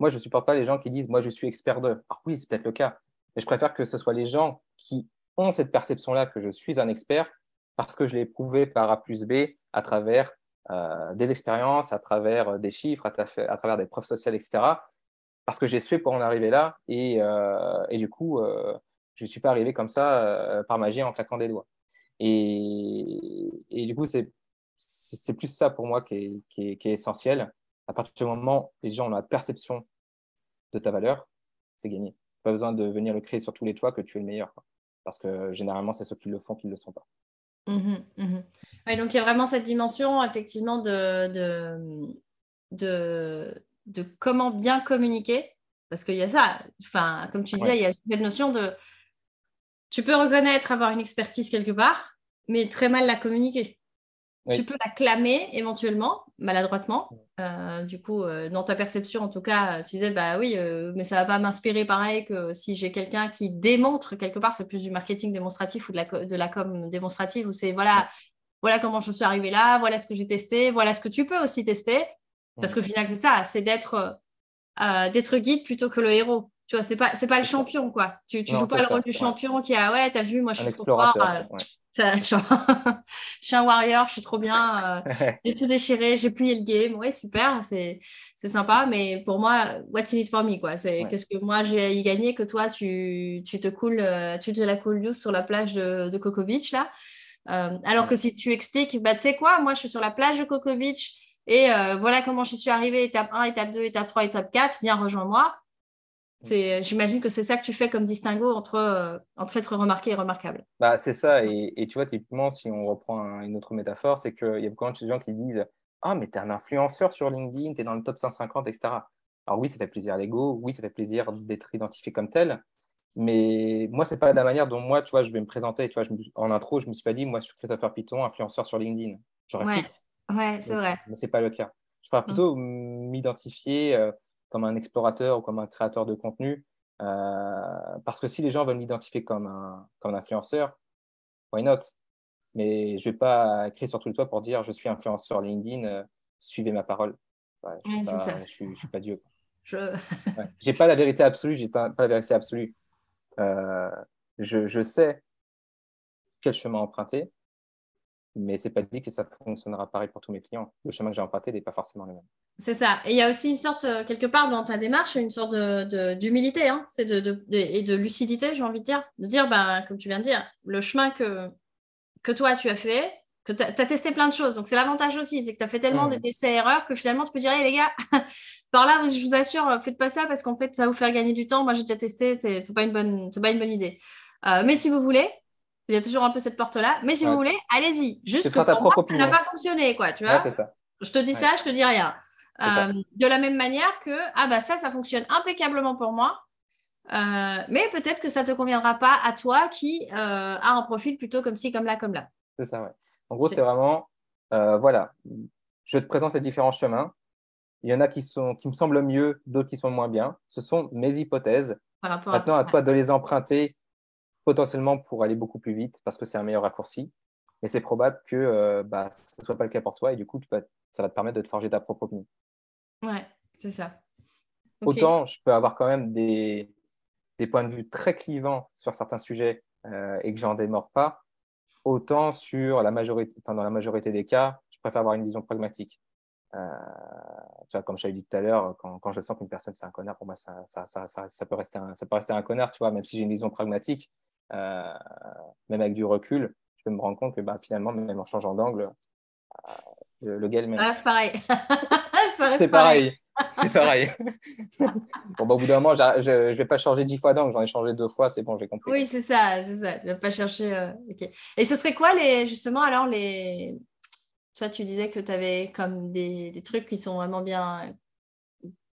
moi, je supporte pas les gens qui disent, moi, je suis expert de. Alors oui, c'est peut-être le cas, mais je préfère que ce soit les gens qui ont cette perception-là que je suis un expert parce que je l'ai prouvé par A plus B à travers euh, des expériences, à travers des chiffres, à, à travers des preuves sociales, etc parce que j'ai sué pour en arriver là. Et, euh, et du coup, euh, je ne suis pas arrivé comme ça euh, par magie en claquant des doigts. Et, et du coup, c'est plus ça pour moi qui est, qui, est, essentiel. À partir du moment où les gens ont la perception de ta valeur, c'est gagné. Pas besoin de venir le créer sur tous les toits que tu es le meilleur. Parce que généralement, c'est ceux qui le font qui ne le sont pas. Mmh mmh donc il y a vraiment cette dimension effectivement de, de comment bien communiquer. Parce qu'il y a ça, enfin, comme tu disais, il y a cette notion de. Tu peux reconnaître avoir une expertise quelque part, mais très mal la communiquer. Tu peux la clamer éventuellement, maladroitement. Euh, du coup, euh, dans ta perception, en tout cas, tu disais, bah oui, euh, mais ça va pas m'inspirer pareil que si j'ai quelqu'un qui démontre quelque part, c'est plus du marketing démonstratif ou de la, de la com démonstrative, où c'est voilà, voilà comment je suis arrivé là, voilà ce que j'ai testé, voilà ce que tu peux aussi tester. Parce qu'au final, c'est ça, c'est d'être euh, d'être guide plutôt que le héros. Tu vois, c'est pas, c'est pas le champion, quoi. Tu, tu joues pas le rôle du champion qui a, ouais, t'as vu, moi, je suis trop fort. Euh, je suis un warrior, je suis trop bien. Euh, j'ai tout déchiré, j'ai plié le game. Ouais, super, c'est, c'est sympa. Mais pour moi, what's in it for me, quoi? C'est qu'est-ce que moi j'ai à y gagner que toi, tu, tu te coules, tu te la coules douce sur la plage de, de Coco Beach, là. alors que si tu expliques, bah, tu sais quoi, moi, je suis sur la plage de Coco Beach et euh, voilà comment j'y suis arrivée, étape 1, étape 2, étape 3, étape 4, viens, rejoins-moi. J'imagine que c'est ça que tu fais comme distinguo entre, euh, entre être remarqué et remarquable. Bah, c'est ça. Et, et, tu vois, typiquement, si on reprend une autre métaphore, c'est qu'il y a beaucoup de gens qui disent Ah, mais tu es un influenceur sur LinkedIn, tu es dans le top 150, etc. Alors oui, ça fait plaisir à l'ego, oui, ça fait plaisir d'être identifié comme tel. Mais moi, c'est pas la manière dont moi, tu vois, je vais me présenter. Tu vois, je en intro, je me suis pas dit, moi, je suis Christopher Python, influenceur sur LinkedIn. J'aurais ouais. Ouais, c'est vrai. Mais ce n'est pas le cas. Je préfère mm. plutôt m'identifier euh, comme un explorateur ou comme un créateur de contenu. Euh, parce que si les gens veulent m'identifier comme un, comme un influenceur, why not? Mais je ne vais pas écrire sur tout le toit pour dire je suis influenceur LinkedIn, euh, suivez ma parole. je ne suis, pas Dieu. Je n'ai pas la vérité absolue, j'ai pas, pas la vérité absolue. je, je sais quel chemin emprunter, mais c'est pas dit que ça fonctionnera pareil pour tous mes clients. Le chemin que j'ai emprunté n'est pas forcément le même. C'est ça. Et il y a aussi une sorte, euh, quelque part dans ta démarche, une sorte d'humilité hein. de, de, et de lucidité, j'ai envie de dire. De dire, ben, comme tu viens de dire, le chemin que, que toi tu as fait, que tu as, testé plein de choses. Donc c'est l'avantage aussi, c'est que tu as fait tellement mmh. d'essais-erreurs que finalement tu peux dire, les gars, par là, je vous assure, faites pas ça parce qu'en fait, ça va vous faire gagner du temps. Moi, j'ai déjà testé, c'est pas, une bonne, pas une bonne idée. Euh, mais si vous voulez, il y a toujours un peu cette porte-là. Mais si vous voulez, allez-y. Juste que pour moi, ça n'a pas fonctionné, quoi, tu vois. ça. Je te dis ça, je te dis rien. Euh, de la même manière que, ah bah ça, ça fonctionne impeccablement pour moi. Euh, mais peut-être que ça ne te conviendra pas à toi qui euh, a un profil plutôt comme ci, comme là, comme là. C'est ça, ouais. En gros, c'est vraiment, voilà, je te présente les différents chemins. Il y en a qui, sont, qui me semblent mieux, d'autres qui sont moins bien. Ce sont mes hypothèses. Maintenant, à toi de les emprunter potentiellement pour aller beaucoup plus vite parce que c'est un meilleur raccourci. Mais c'est probable que euh, bah, ce ne soit pas le cas pour toi et du coup, ça va te permettre de te forger ta propre opinion. Ouais, c'est ça. Autant je peux avoir quand même des, des, points de vue très clivants sur certains sujets euh, et que j'en démords pas, autant sur la majorité, enfin, dans la majorité des cas, je préfère avoir une vision pragmatique. Euh, tu vois, comme je t'avais dit tout à l'heure, quand, quand, je sens qu'une personne c'est un connard, pour moi ça, ça, ça, ça, peut rester un, ça peut rester un connard, tu vois, même si j'ai une vision pragmatique, euh, même avec du recul, je peux me rendre compte que bah, finalement, même en changeant d'angle, euh, le, le gars Ah, c'est pareil. c'est pareil. c'est pareil. bon, bah, au bout d'un moment, je ne vais pas changer dix fois d'angle, j'en ai changé deux fois, c'est bon, j'ai compris. Oui, c'est ça, c'est ça. Tu ne vas pas chercher. Euh, Et ce serait quoi, les, justement, alors, les. Toi, tu disais que tu avais comme des, des, trucs qui sont vraiment bien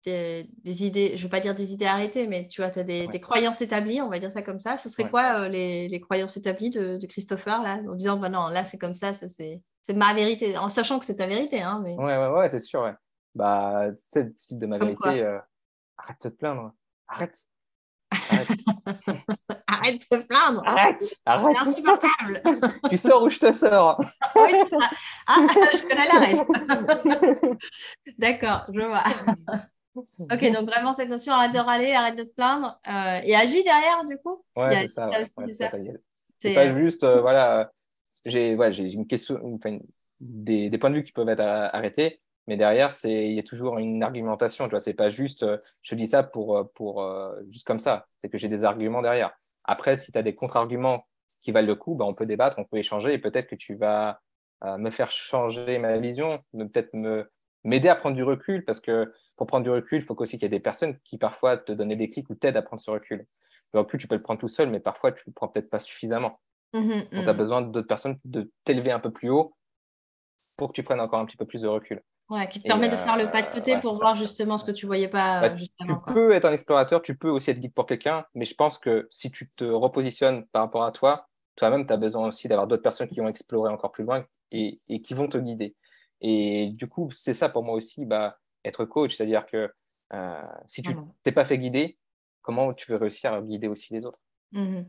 des, idées, je ne veux pas dire des idées arrêtées, mais tu vois, tu as des, croyances établies, on va dire ça comme ça. Ce serait quoi euh, les, croyances établies de, Christopher, là, en disant, bah non, là, c'est comme ça, ça c'est ma vérité, en sachant que c'est ta vérité. Hein, mais... Ouais, ouais, ouais, c'est sûr. Ouais. Bah, le style de ma vérité. Euh, arrête de te plaindre. Arrête. Arrête. arrête de te plaindre. Arrête. Arrête. C'est insupportable. tu sors ou je te sors? oui, c'est ça. Ah, je connais la reste. D'accord, je vois. Ok, donc vraiment cette notion, arrête de râler, arrête de te plaindre euh, et agis derrière du coup. Ouais, c'est ça. c'est pas euh, juste, euh, voilà, j'ai une question, des, des, points de vue qui peuvent être arrêtés, mais derrière, il y a toujours une argumentation. Tu vois, c'est pas juste, je dis ça pour, pour juste comme ça, c'est que j'ai des arguments derrière. Après, si tu as des contre-arguments qui valent le coup, ben, on peut débattre, on peut échanger et peut-être que tu vas me faire changer ma vision, peut-être me m'aider à prendre du recul parce que pour prendre du recul, il faut aussi qu'il y ait des personnes qui parfois te donnent des clics ou t'aident à prendre ce recul. Le recul, tu peux le prendre tout seul, mais parfois tu ne le prends peut-être pas suffisamment. Mmh Donc, tu as mmh. besoin d'autres personnes de t'élever un peu plus haut pour que tu prennes encore un petit peu plus de recul. Ouais, qui te permet de faire le pas de côté euh, pour voir justement ce que tu ne voyais pas. Bah, tu peux être un explorateur, tu peux aussi être guide pour quelqu'un, mais je pense que si tu te repositionnes par rapport à toi, toi-même, tu as besoin aussi d'avoir d'autres personnes qui ont exploré encore plus loin et, et qui vont te guider. Et du coup, c'est ça pour moi aussi, bah, être coach, c'est-à-dire que euh, si tu t'es pas fait guider, comment tu veux réussir à guider aussi les autres? Mmh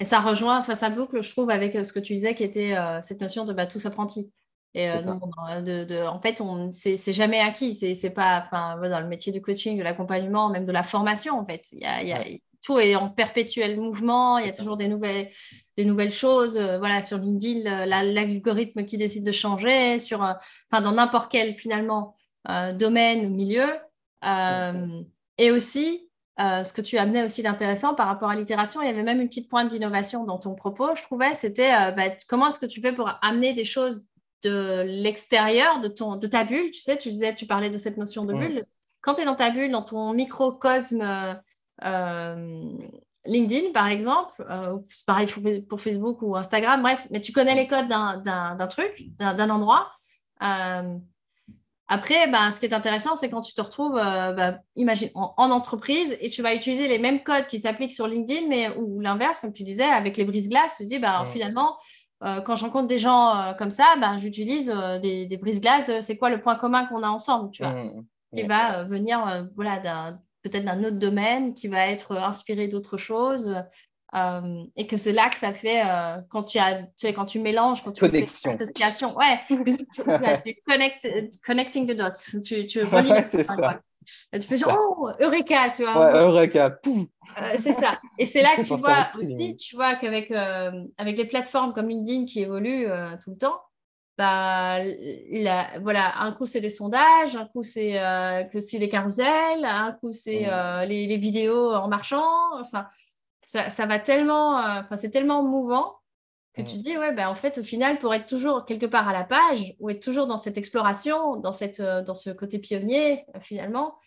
Et ça rejoint, enfin ça boucle, je trouve, avec euh, ce que tu disais, qui était euh, cette notion de bah, tous apprentis. Et de, de, en fait, c'est jamais acquis. C'est pas, enfin, dans le métier du coaching, de l'accompagnement, même de la formation, en fait. Il y a, y a, Tout est en perpétuel mouvement. Il y a toujours des nouvelles, des nouvelles choses. voilà, sur LinkedIn, l'algorithme qui décide de changer. Sur, enfin, dans n'importe quel finalement euh, domaine ou milieu. Euh, et aussi, euh, ce que tu amenais aussi d'intéressant par rapport à l'itération, il y avait même une petite pointe d'innovation dans ton propos, je trouvais, c'était bah, comment est-ce que tu fais pour amener des choses de l'extérieur de, ton, de ta bulle. Tu sais, tu disais, tu parlais de cette notion de bulle. Quand tu es dans ta bulle, dans ton microcosme LinkedIn, par exemple, c'est pareil pour Facebook ou Instagram, bref, mais tu connais les codes d'un truc, d'un endroit. Après, ben, ce qui est intéressant, c'est quand tu te retrouves, euh, ben, imagine, en, entreprise et tu vas utiliser les mêmes codes qui s'appliquent sur LinkedIn, mais ou l'inverse, comme tu disais, avec les brises-glaces, tu dis, ben, finalement, euh, quand je rencontre des gens euh, comme ça, ben, j'utilise des, des brises-glaces de c'est quoi le point commun qu'on a ensemble, tu vois, mmh, mmh. qui va venir voilà, peut-être d'un autre domaine, qui va être inspiré d'autres choses. Euh, et que c'est là que ça fait euh, quand tu as tu quand tu mélanges quand tu connexion. fais ouais ça, tu connect, connecting the dots tu, tu ouais, c'est ça. tu fais genre oh eureka tu vois. Ouais, eureka euh, c'est ça. Et c'est là que tu vois aussi tu vois qu'avec avec les plateformes comme LinkedIn qui évoluent tout le temps bah, voilà, un coup c'est des sondages, un coup c'est que c'est les carousels, un coup c'est les, les, vidéos en marchant. Enfin, ça, va tellement, euh, enfin, c'est tellement mouvant que tu dis, ouais, ben, en fait, au final, pour être toujours quelque part à la page ou être toujours dans cette exploration, dans, cette, euh, dans ce côté pionnier, euh, finalement,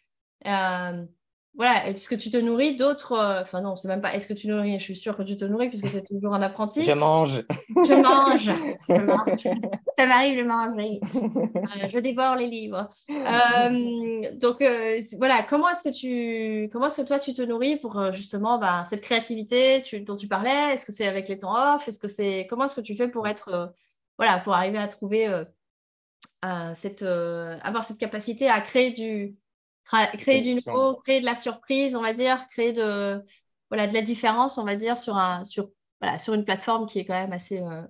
voilà, est-ce que tu te nourris d'autres euh, Enfin non, c'est même pas est-ce que tu te nourris, je suis sûre que tu te nourris puisque tu es toujours un apprenti. Je mange. Je mange. je mange. Ça m'arrive de manger. Euh, je dévore les livres. Euh, donc voilà, comment est-ce que tu comment est-ce que toi tu te nourris pour justement bah, cette créativité dont tu parlais? Est-ce que c'est avec les temps off? Est-ce que c'est comment est-ce que tu fais pour être voilà, pour arriver à trouver cette avoir cette capacité à créer du créer du nouveau, créer de la surprise, on va dire, créer de, voilà, de la différence, on va dire, sur, un, sur, voilà, sur une plateforme qui est quand même assez. Euh,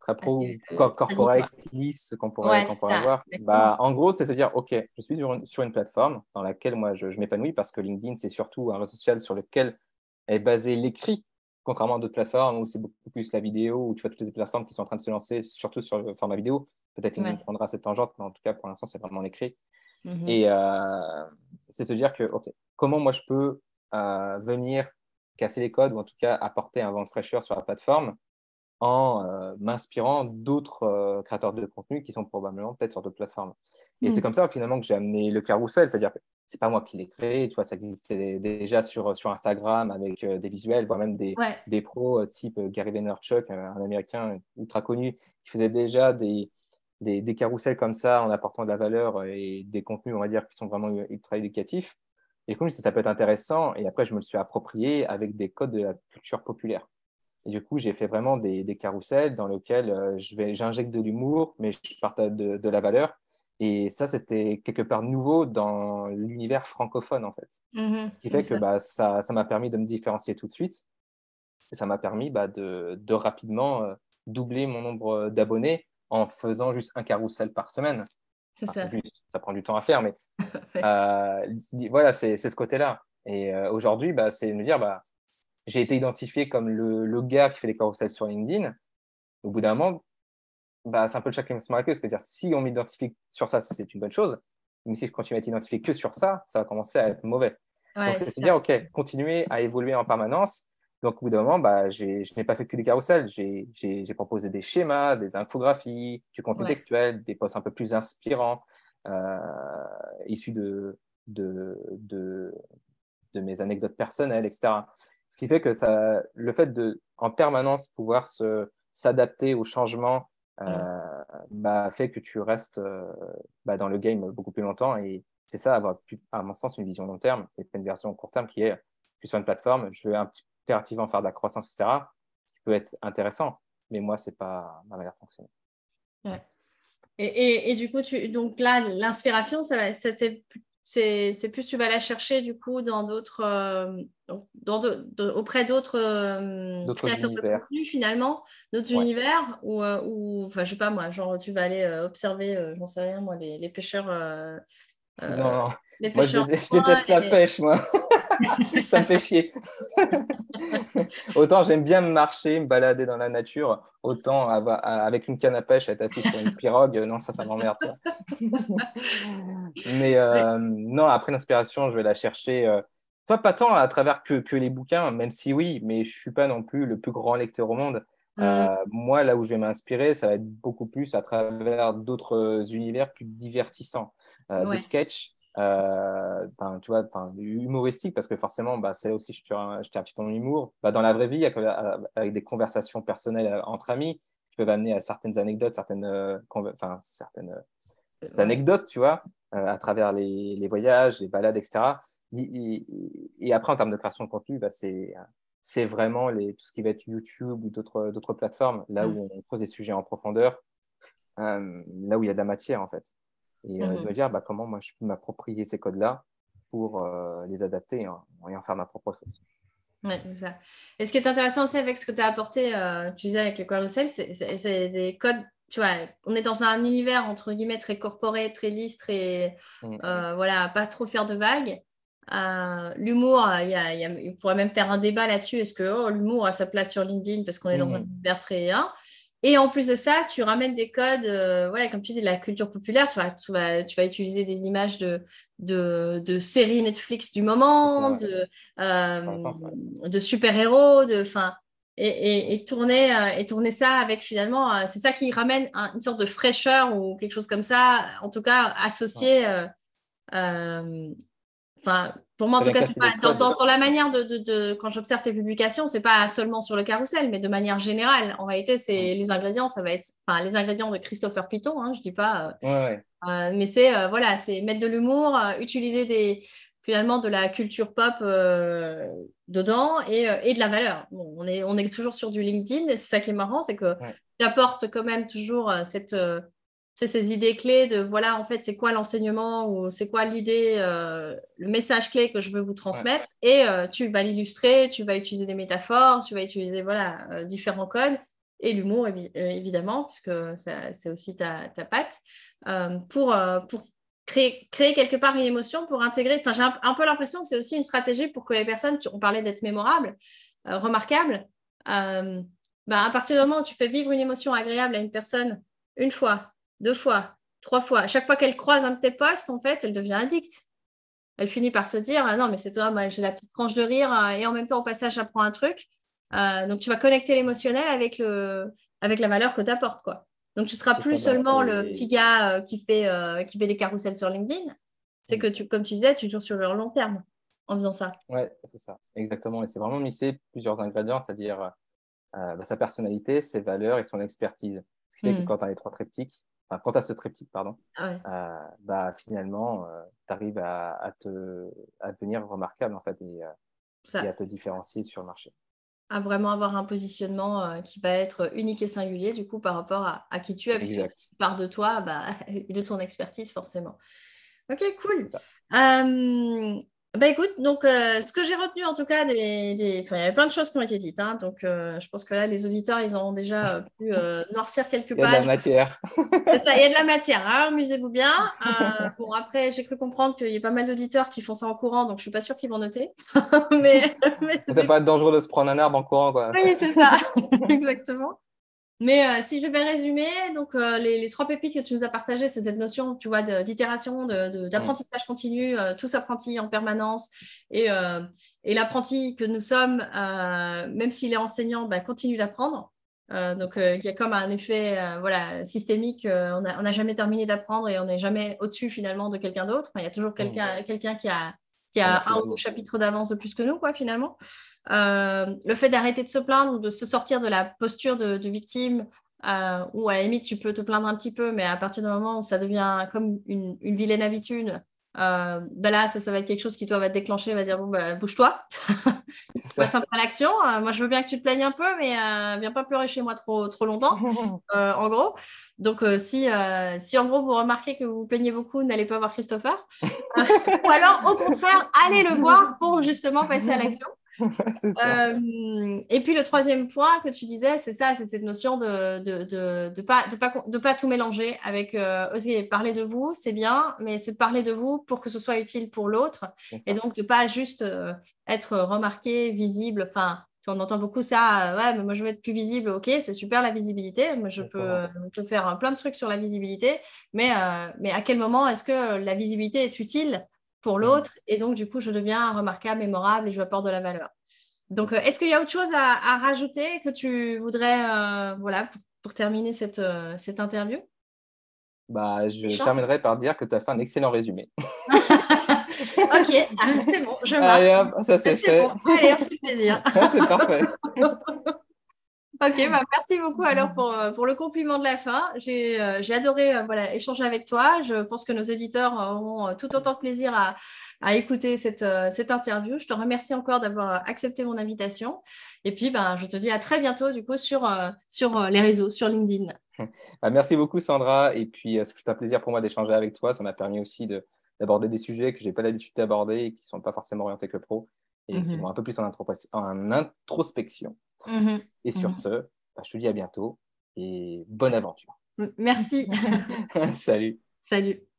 très pro, corporate, lisse qu'on pourrait, avoir. Bah, en gros, c'est se dire, OK, je suis sur une, sur une plateforme dans laquelle moi je, m'épanouis parce que LinkedIn, c'est surtout un réseau social sur lequel est basé l'écrit, contrairement à d'autres plateformes où c'est beaucoup plus la vidéo, où tu vois toutes les plateformes qui sont en train de se lancer, surtout sur le format vidéo. Peut-être qu'il prendra cette tangente, mais en tout cas, pour l'instant, c'est vraiment l'écrit. Mmh Et euh, c'est se dire que, OK, comment moi je peux euh, venir casser les codes ou en tout cas apporter un vent de fraîcheur sur la plateforme en euh, m'inspirant d'autres euh, créateurs de contenu qui sont probablement peut-être sur d'autres plateformes. Et mm. c'est comme ça finalement que j'ai amené le carrousel, c'est-à-dire que c'est pas moi qui l'ai créé, tu vois, ça existait déjà sur, sur Instagram avec des visuels, voire même des, des pros type Gary Vaynerchuk, un Américain ultra connu, qui faisait déjà des, des, des carousels comme ça en apportant de la valeur et des contenus, on va dire, qui sont vraiment ultra éducatifs. Et comme ça peut être intéressant. Et après, je me le suis approprié avec des codes de la culture populaire. Et du coup, j'ai fait vraiment des, des carousels dans lesquels euh, j'injecte de l'humour, mais je partage de, de, la valeur. Et ça, c'était quelque part nouveau dans l'univers francophone, en fait. Mm-hmm. Ce qui fait que bah, ça m'a permis de me différencier tout de suite. Et ça m'a permis bah, de, de, rapidement euh, doubler mon nombre d'abonnés en faisant juste un carrousel par semaine ça. ça prend du temps à faire, mais euh, voilà, c'est ce côté-là. Et euh, aujourd'hui, bah, c'est me dire, bah, j'ai été identifié comme le, le, gars qui fait les carousels sur LinkedIn. Au bout d'un moment, bah, c'est un peu le chacun se la queue. C'est-à-dire, si on m'identifie sur ça, c'est une bonne chose. Mais si je continue à être identifié que sur ça, ça va commencer à être mauvais. Donc, c'est dire, OK, continuer à évoluer en permanence donc, au bout d'un moment, bah, je n'ai pas fait que des carousels. J'ai proposé des schémas, des infographies, du contenu textuel, des posts un peu plus inspirants, euh, issus de, de, de, de, mes anecdotes personnelles, etc. Ce qui fait que ça, le fait de, en permanence, pouvoir s'adapter aux changements euh, bah, fait que tu restes euh, bah, dans le game beaucoup plus longtemps. Et c'est ça, avoir, à mon sens, une vision long terme et pas une version court terme qui est, je suis sur une plateforme, je veux un petit itérativement faire de la croissance, etc., ce qui peut être intéressant. Mais moi, ce n'est pas ma manière de fonctionner. Ouais. Et, et, et, du coup, tu, donc là, l'inspiration, c'est plus tu vas la chercher du coup dans d'autres, euh, dans auprès d'autres euh, créateurs de contenu finalement, d'autres univers ou, euh, ou, enfin, je sais pas moi, genre tu vas aller observer, j'en sais rien moi, les, les pêcheurs. non, les pêcheurs moi, je, déteste la pêche, moi. Ça me fait chier. autant j'aime bien marcher, me balader dans la nature, autant avec une canne à pêche, être assis sur une pirogue, non, ça, ça m'emmerde. Mais euh, non, après l'inspiration, je vais la chercher. Euh, pas tant à travers que, que, les bouquins, même si oui, mais je suis pas non plus le plus grand lecteur au monde. Mm. Euh, moi, là où je vais m'inspirer, ça va être beaucoup plus à travers d'autres univers plus divertissants, des sketchs, euh, tu vois, humoristique, parce que forcément, bah, c'est aussi, je un, un petit peu dans l'humour. Bah, dans la vraie vie, avec des conversations personnelles euh, entre amis, qui peuvent amener à certaines anecdotes, certaines, euh, enfin, certaines anecdotes, tu vois, à travers les, les, voyages, les balades, etc. Et, après, en termes de création de contenu, bah, c'est c'est vraiment les, tout ce qui va être YouTube ou d'autres plateformes, là où on pose des sujets en profondeur, là où il y a de la matière, en fait et euh, me dire bah, comment moi je peux m'approprier ces codes-là pour euh, les adapter et en, faire ma propre sauce. Oui, c'est ça. Et ce qui est intéressant aussi avec ce que tu as apporté, euh, tu disais avec le carousel, c'est des codes, tu vois, on est dans un univers entre guillemets très corporé, très lisse, très, mmh. voilà, pas trop faire de vagues. l'humour, il, y pourrait même faire un débat là-dessus. Est-ce que oh, l'humour a sa place sur LinkedIn parce qu'on est dans mmh. un univers très. Hein? Et en plus de ça, tu ramènes des codes, euh, voilà, comme tu dis, de la culture populaire. Tu vas, tu vas, tu vas utiliser des images de, de, de séries Netflix du moment, de, euh, de super-héros, de, et, et, et, tourner, euh, et tourner ça avec finalement, c'est ça qui ramène une sorte de fraîcheur ou quelque chose comme ça, en tout cas associé. Enfin, pour moi, en tout cas, c'est pas dans, dans, la manière de, de, quand j'observe tes publications, c'est pas seulement sur le carrousel, mais de manière générale. En réalité, c'est les ingrédients, ça va être, enfin, les ingrédients de Christopher Piton, hein, je dis pas. Euh, euh, mais c'est euh, voilà, c'est mettre de l'humour, utiliser des finalement de la culture pop dedans et, et, de la valeur. Bon, on est on est toujours sur du LinkedIn, et c'est ça qui est marrant, c'est que tu apportes quand même toujours cette c'est ces idées clés de voilà, en fait, c'est quoi l'enseignement ou c'est quoi l'idée, euh, le message clé que je veux vous transmettre. Et euh, tu vas l'illustrer, tu vas utiliser des métaphores, tu vas utiliser voilà, euh, différents codes et l'humour, évidemment, puisque c'est aussi ta, ta patte, pour, pour créer, créer quelque part une émotion, pour intégrer. Enfin, j'ai un, peu l'impression que c'est aussi une stratégie pour que les personnes, on parlait d'être mémorable, remarquable. Ben, à partir du moment où tu fais vivre une émotion agréable à une personne une fois, deux fois, trois fois. À chaque fois qu'elle croise un de tes posts, en fait, elle devient addicte. Elle finit par se dire ah non, mais c'est toi, moi j'ai la petite tranche de rire euh, et en même temps, au passage, j'apprends un truc. donc, tu vas connecter l'émotionnel avec, le, avec la valeur que tu apportes. Quoi. Donc, tu ne seras plus bah, seulement le petit gars qui, fait, qui fait des carousels sur LinkedIn. C'est mm. que, tu, comme tu disais, tu joues sur le long terme en faisant ça. Oui, c'est ça, exactement. Et c'est vraiment mixer plusieurs ingrédients, c'est-à-dire bah, sa personnalité, ses valeurs et son expertise. Ce qui fait que mm. quand tu as les trois triptyques, enfin, quand tu as ce triptyque, pardon, ah bah, finalement, tu arrives à, te, à devenir remarquable en fait et, et à te différencier sur le marché. À vraiment avoir un positionnement euh, qui va être unique et singulier, du coup, par rapport à, qui tu es, puisque part de toi bah, et de ton expertise, forcément. Ok, cool. Bah écoute, donc euh, ce que j'ai retenu en tout cas, des, des... Enfin, il y avait plein de choses qui ont été dites, hein, donc euh, je pense que là les auditeurs ils ont déjà euh, pu noircir quelques pages. Il y a de la matière. ça, il y a de la matière, hein, amusez-vous bien. bon après j'ai cru comprendre qu'il y a pas mal d'auditeurs qui font ça en courant, donc je suis pas sûre qu'ils vont noter. mais, mais ça peut être dangereux de se prendre un arbre en courant quoi. Oui c'est ça, exactement. Mais euh, si je vais résumer, donc euh, les, trois pépites que tu nous as partagées, c'est cette notion, tu vois, d'itération, d'apprentissage continu, euh, tous apprentis en permanence, et, et l'apprenti que nous sommes, même s'il est enseignant, bah, continue d'apprendre. donc il y a comme un effet voilà, systémique, on n'a jamais terminé d'apprendre et on n'est jamais au-dessus finalement de quelqu'un d'autre. il y a toujours quelqu'un quelqu'un qui a, qui a un ou deux chapitres d'avance de plus que nous, quoi, finalement. Euh, le fait d'arrêter de se plaindre ou de se sortir de la posture de, victime, euh, ou à la limite, tu peux te plaindre un petit peu, mais à partir du moment où ça devient comme une, vilaine habitude, euh, ben là, ça, va être quelque chose qui, toi, va te déclencher, va dire bon, ben, bouge-toi, passe un peu à l'action. moi, je veux bien que tu te plaignes un peu, mais viens pas pleurer chez moi trop, trop longtemps, en gros. Donc, si, si en gros, vous remarquez que vous vous plaignez beaucoup, n'allez pas voir Christopher. ou alors, au contraire, allez le voir pour justement passer à l'action. Euh, et puis le troisième point que tu disais, c'est ça, c'est cette notion de de, de, de, pas, de, pas, de pas tout mélanger avec euh, parler de vous, c'est bien, mais c'est parler de vous pour que ce soit utile pour l'autre. Et donc de pas juste euh, être remarqué, visible. Enfin, on entend beaucoup ça, ouais, mais moi je veux être plus visible, ok, c'est super la visibilité, moi je peux, je faire plein de trucs sur la visibilité, mais, mais à quel moment est-ce que la visibilité est utile pour l'autre. Et donc, du coup, je deviens remarquable, mémorable et je apporte de la valeur. Donc, euh, est-ce qu'il y a autre chose à, rajouter que tu voudrais, euh, voilà, pour, terminer cette, euh, cette interview? Bah, Je terminerai par dire que tu as fait un excellent résumé. ok, ah, c'est bon, je marque. ça c'est fait. Allez, on fait plaisir. c'est parfait. Ok, bah, merci beaucoup alors pour, euh, pour, le compliment de la fin. J'ai euh, adoré euh, voilà, échanger avec toi. Je pense que nos éditeurs auront tout autant de plaisir à, à écouter cette, cette, interview. Je te remercie encore d'avoir accepté mon invitation. Et puis, ben, je te dis à très bientôt du coup sur, sur les réseaux, sur LinkedIn. Bah, merci beaucoup Sandra. Et puis, c'est un plaisir pour moi d'échanger avec toi. Ça m'a permis aussi d'aborder des sujets que je n'ai pas l'habitude d'aborder et qui ne sont pas forcément orientés que pro et qui mhm. vont un peu plus en, en introspection. Mhm. Et sur mhm. ce, bah, je te dis à bientôt et bonne aventure. Merci. Salut. Salut.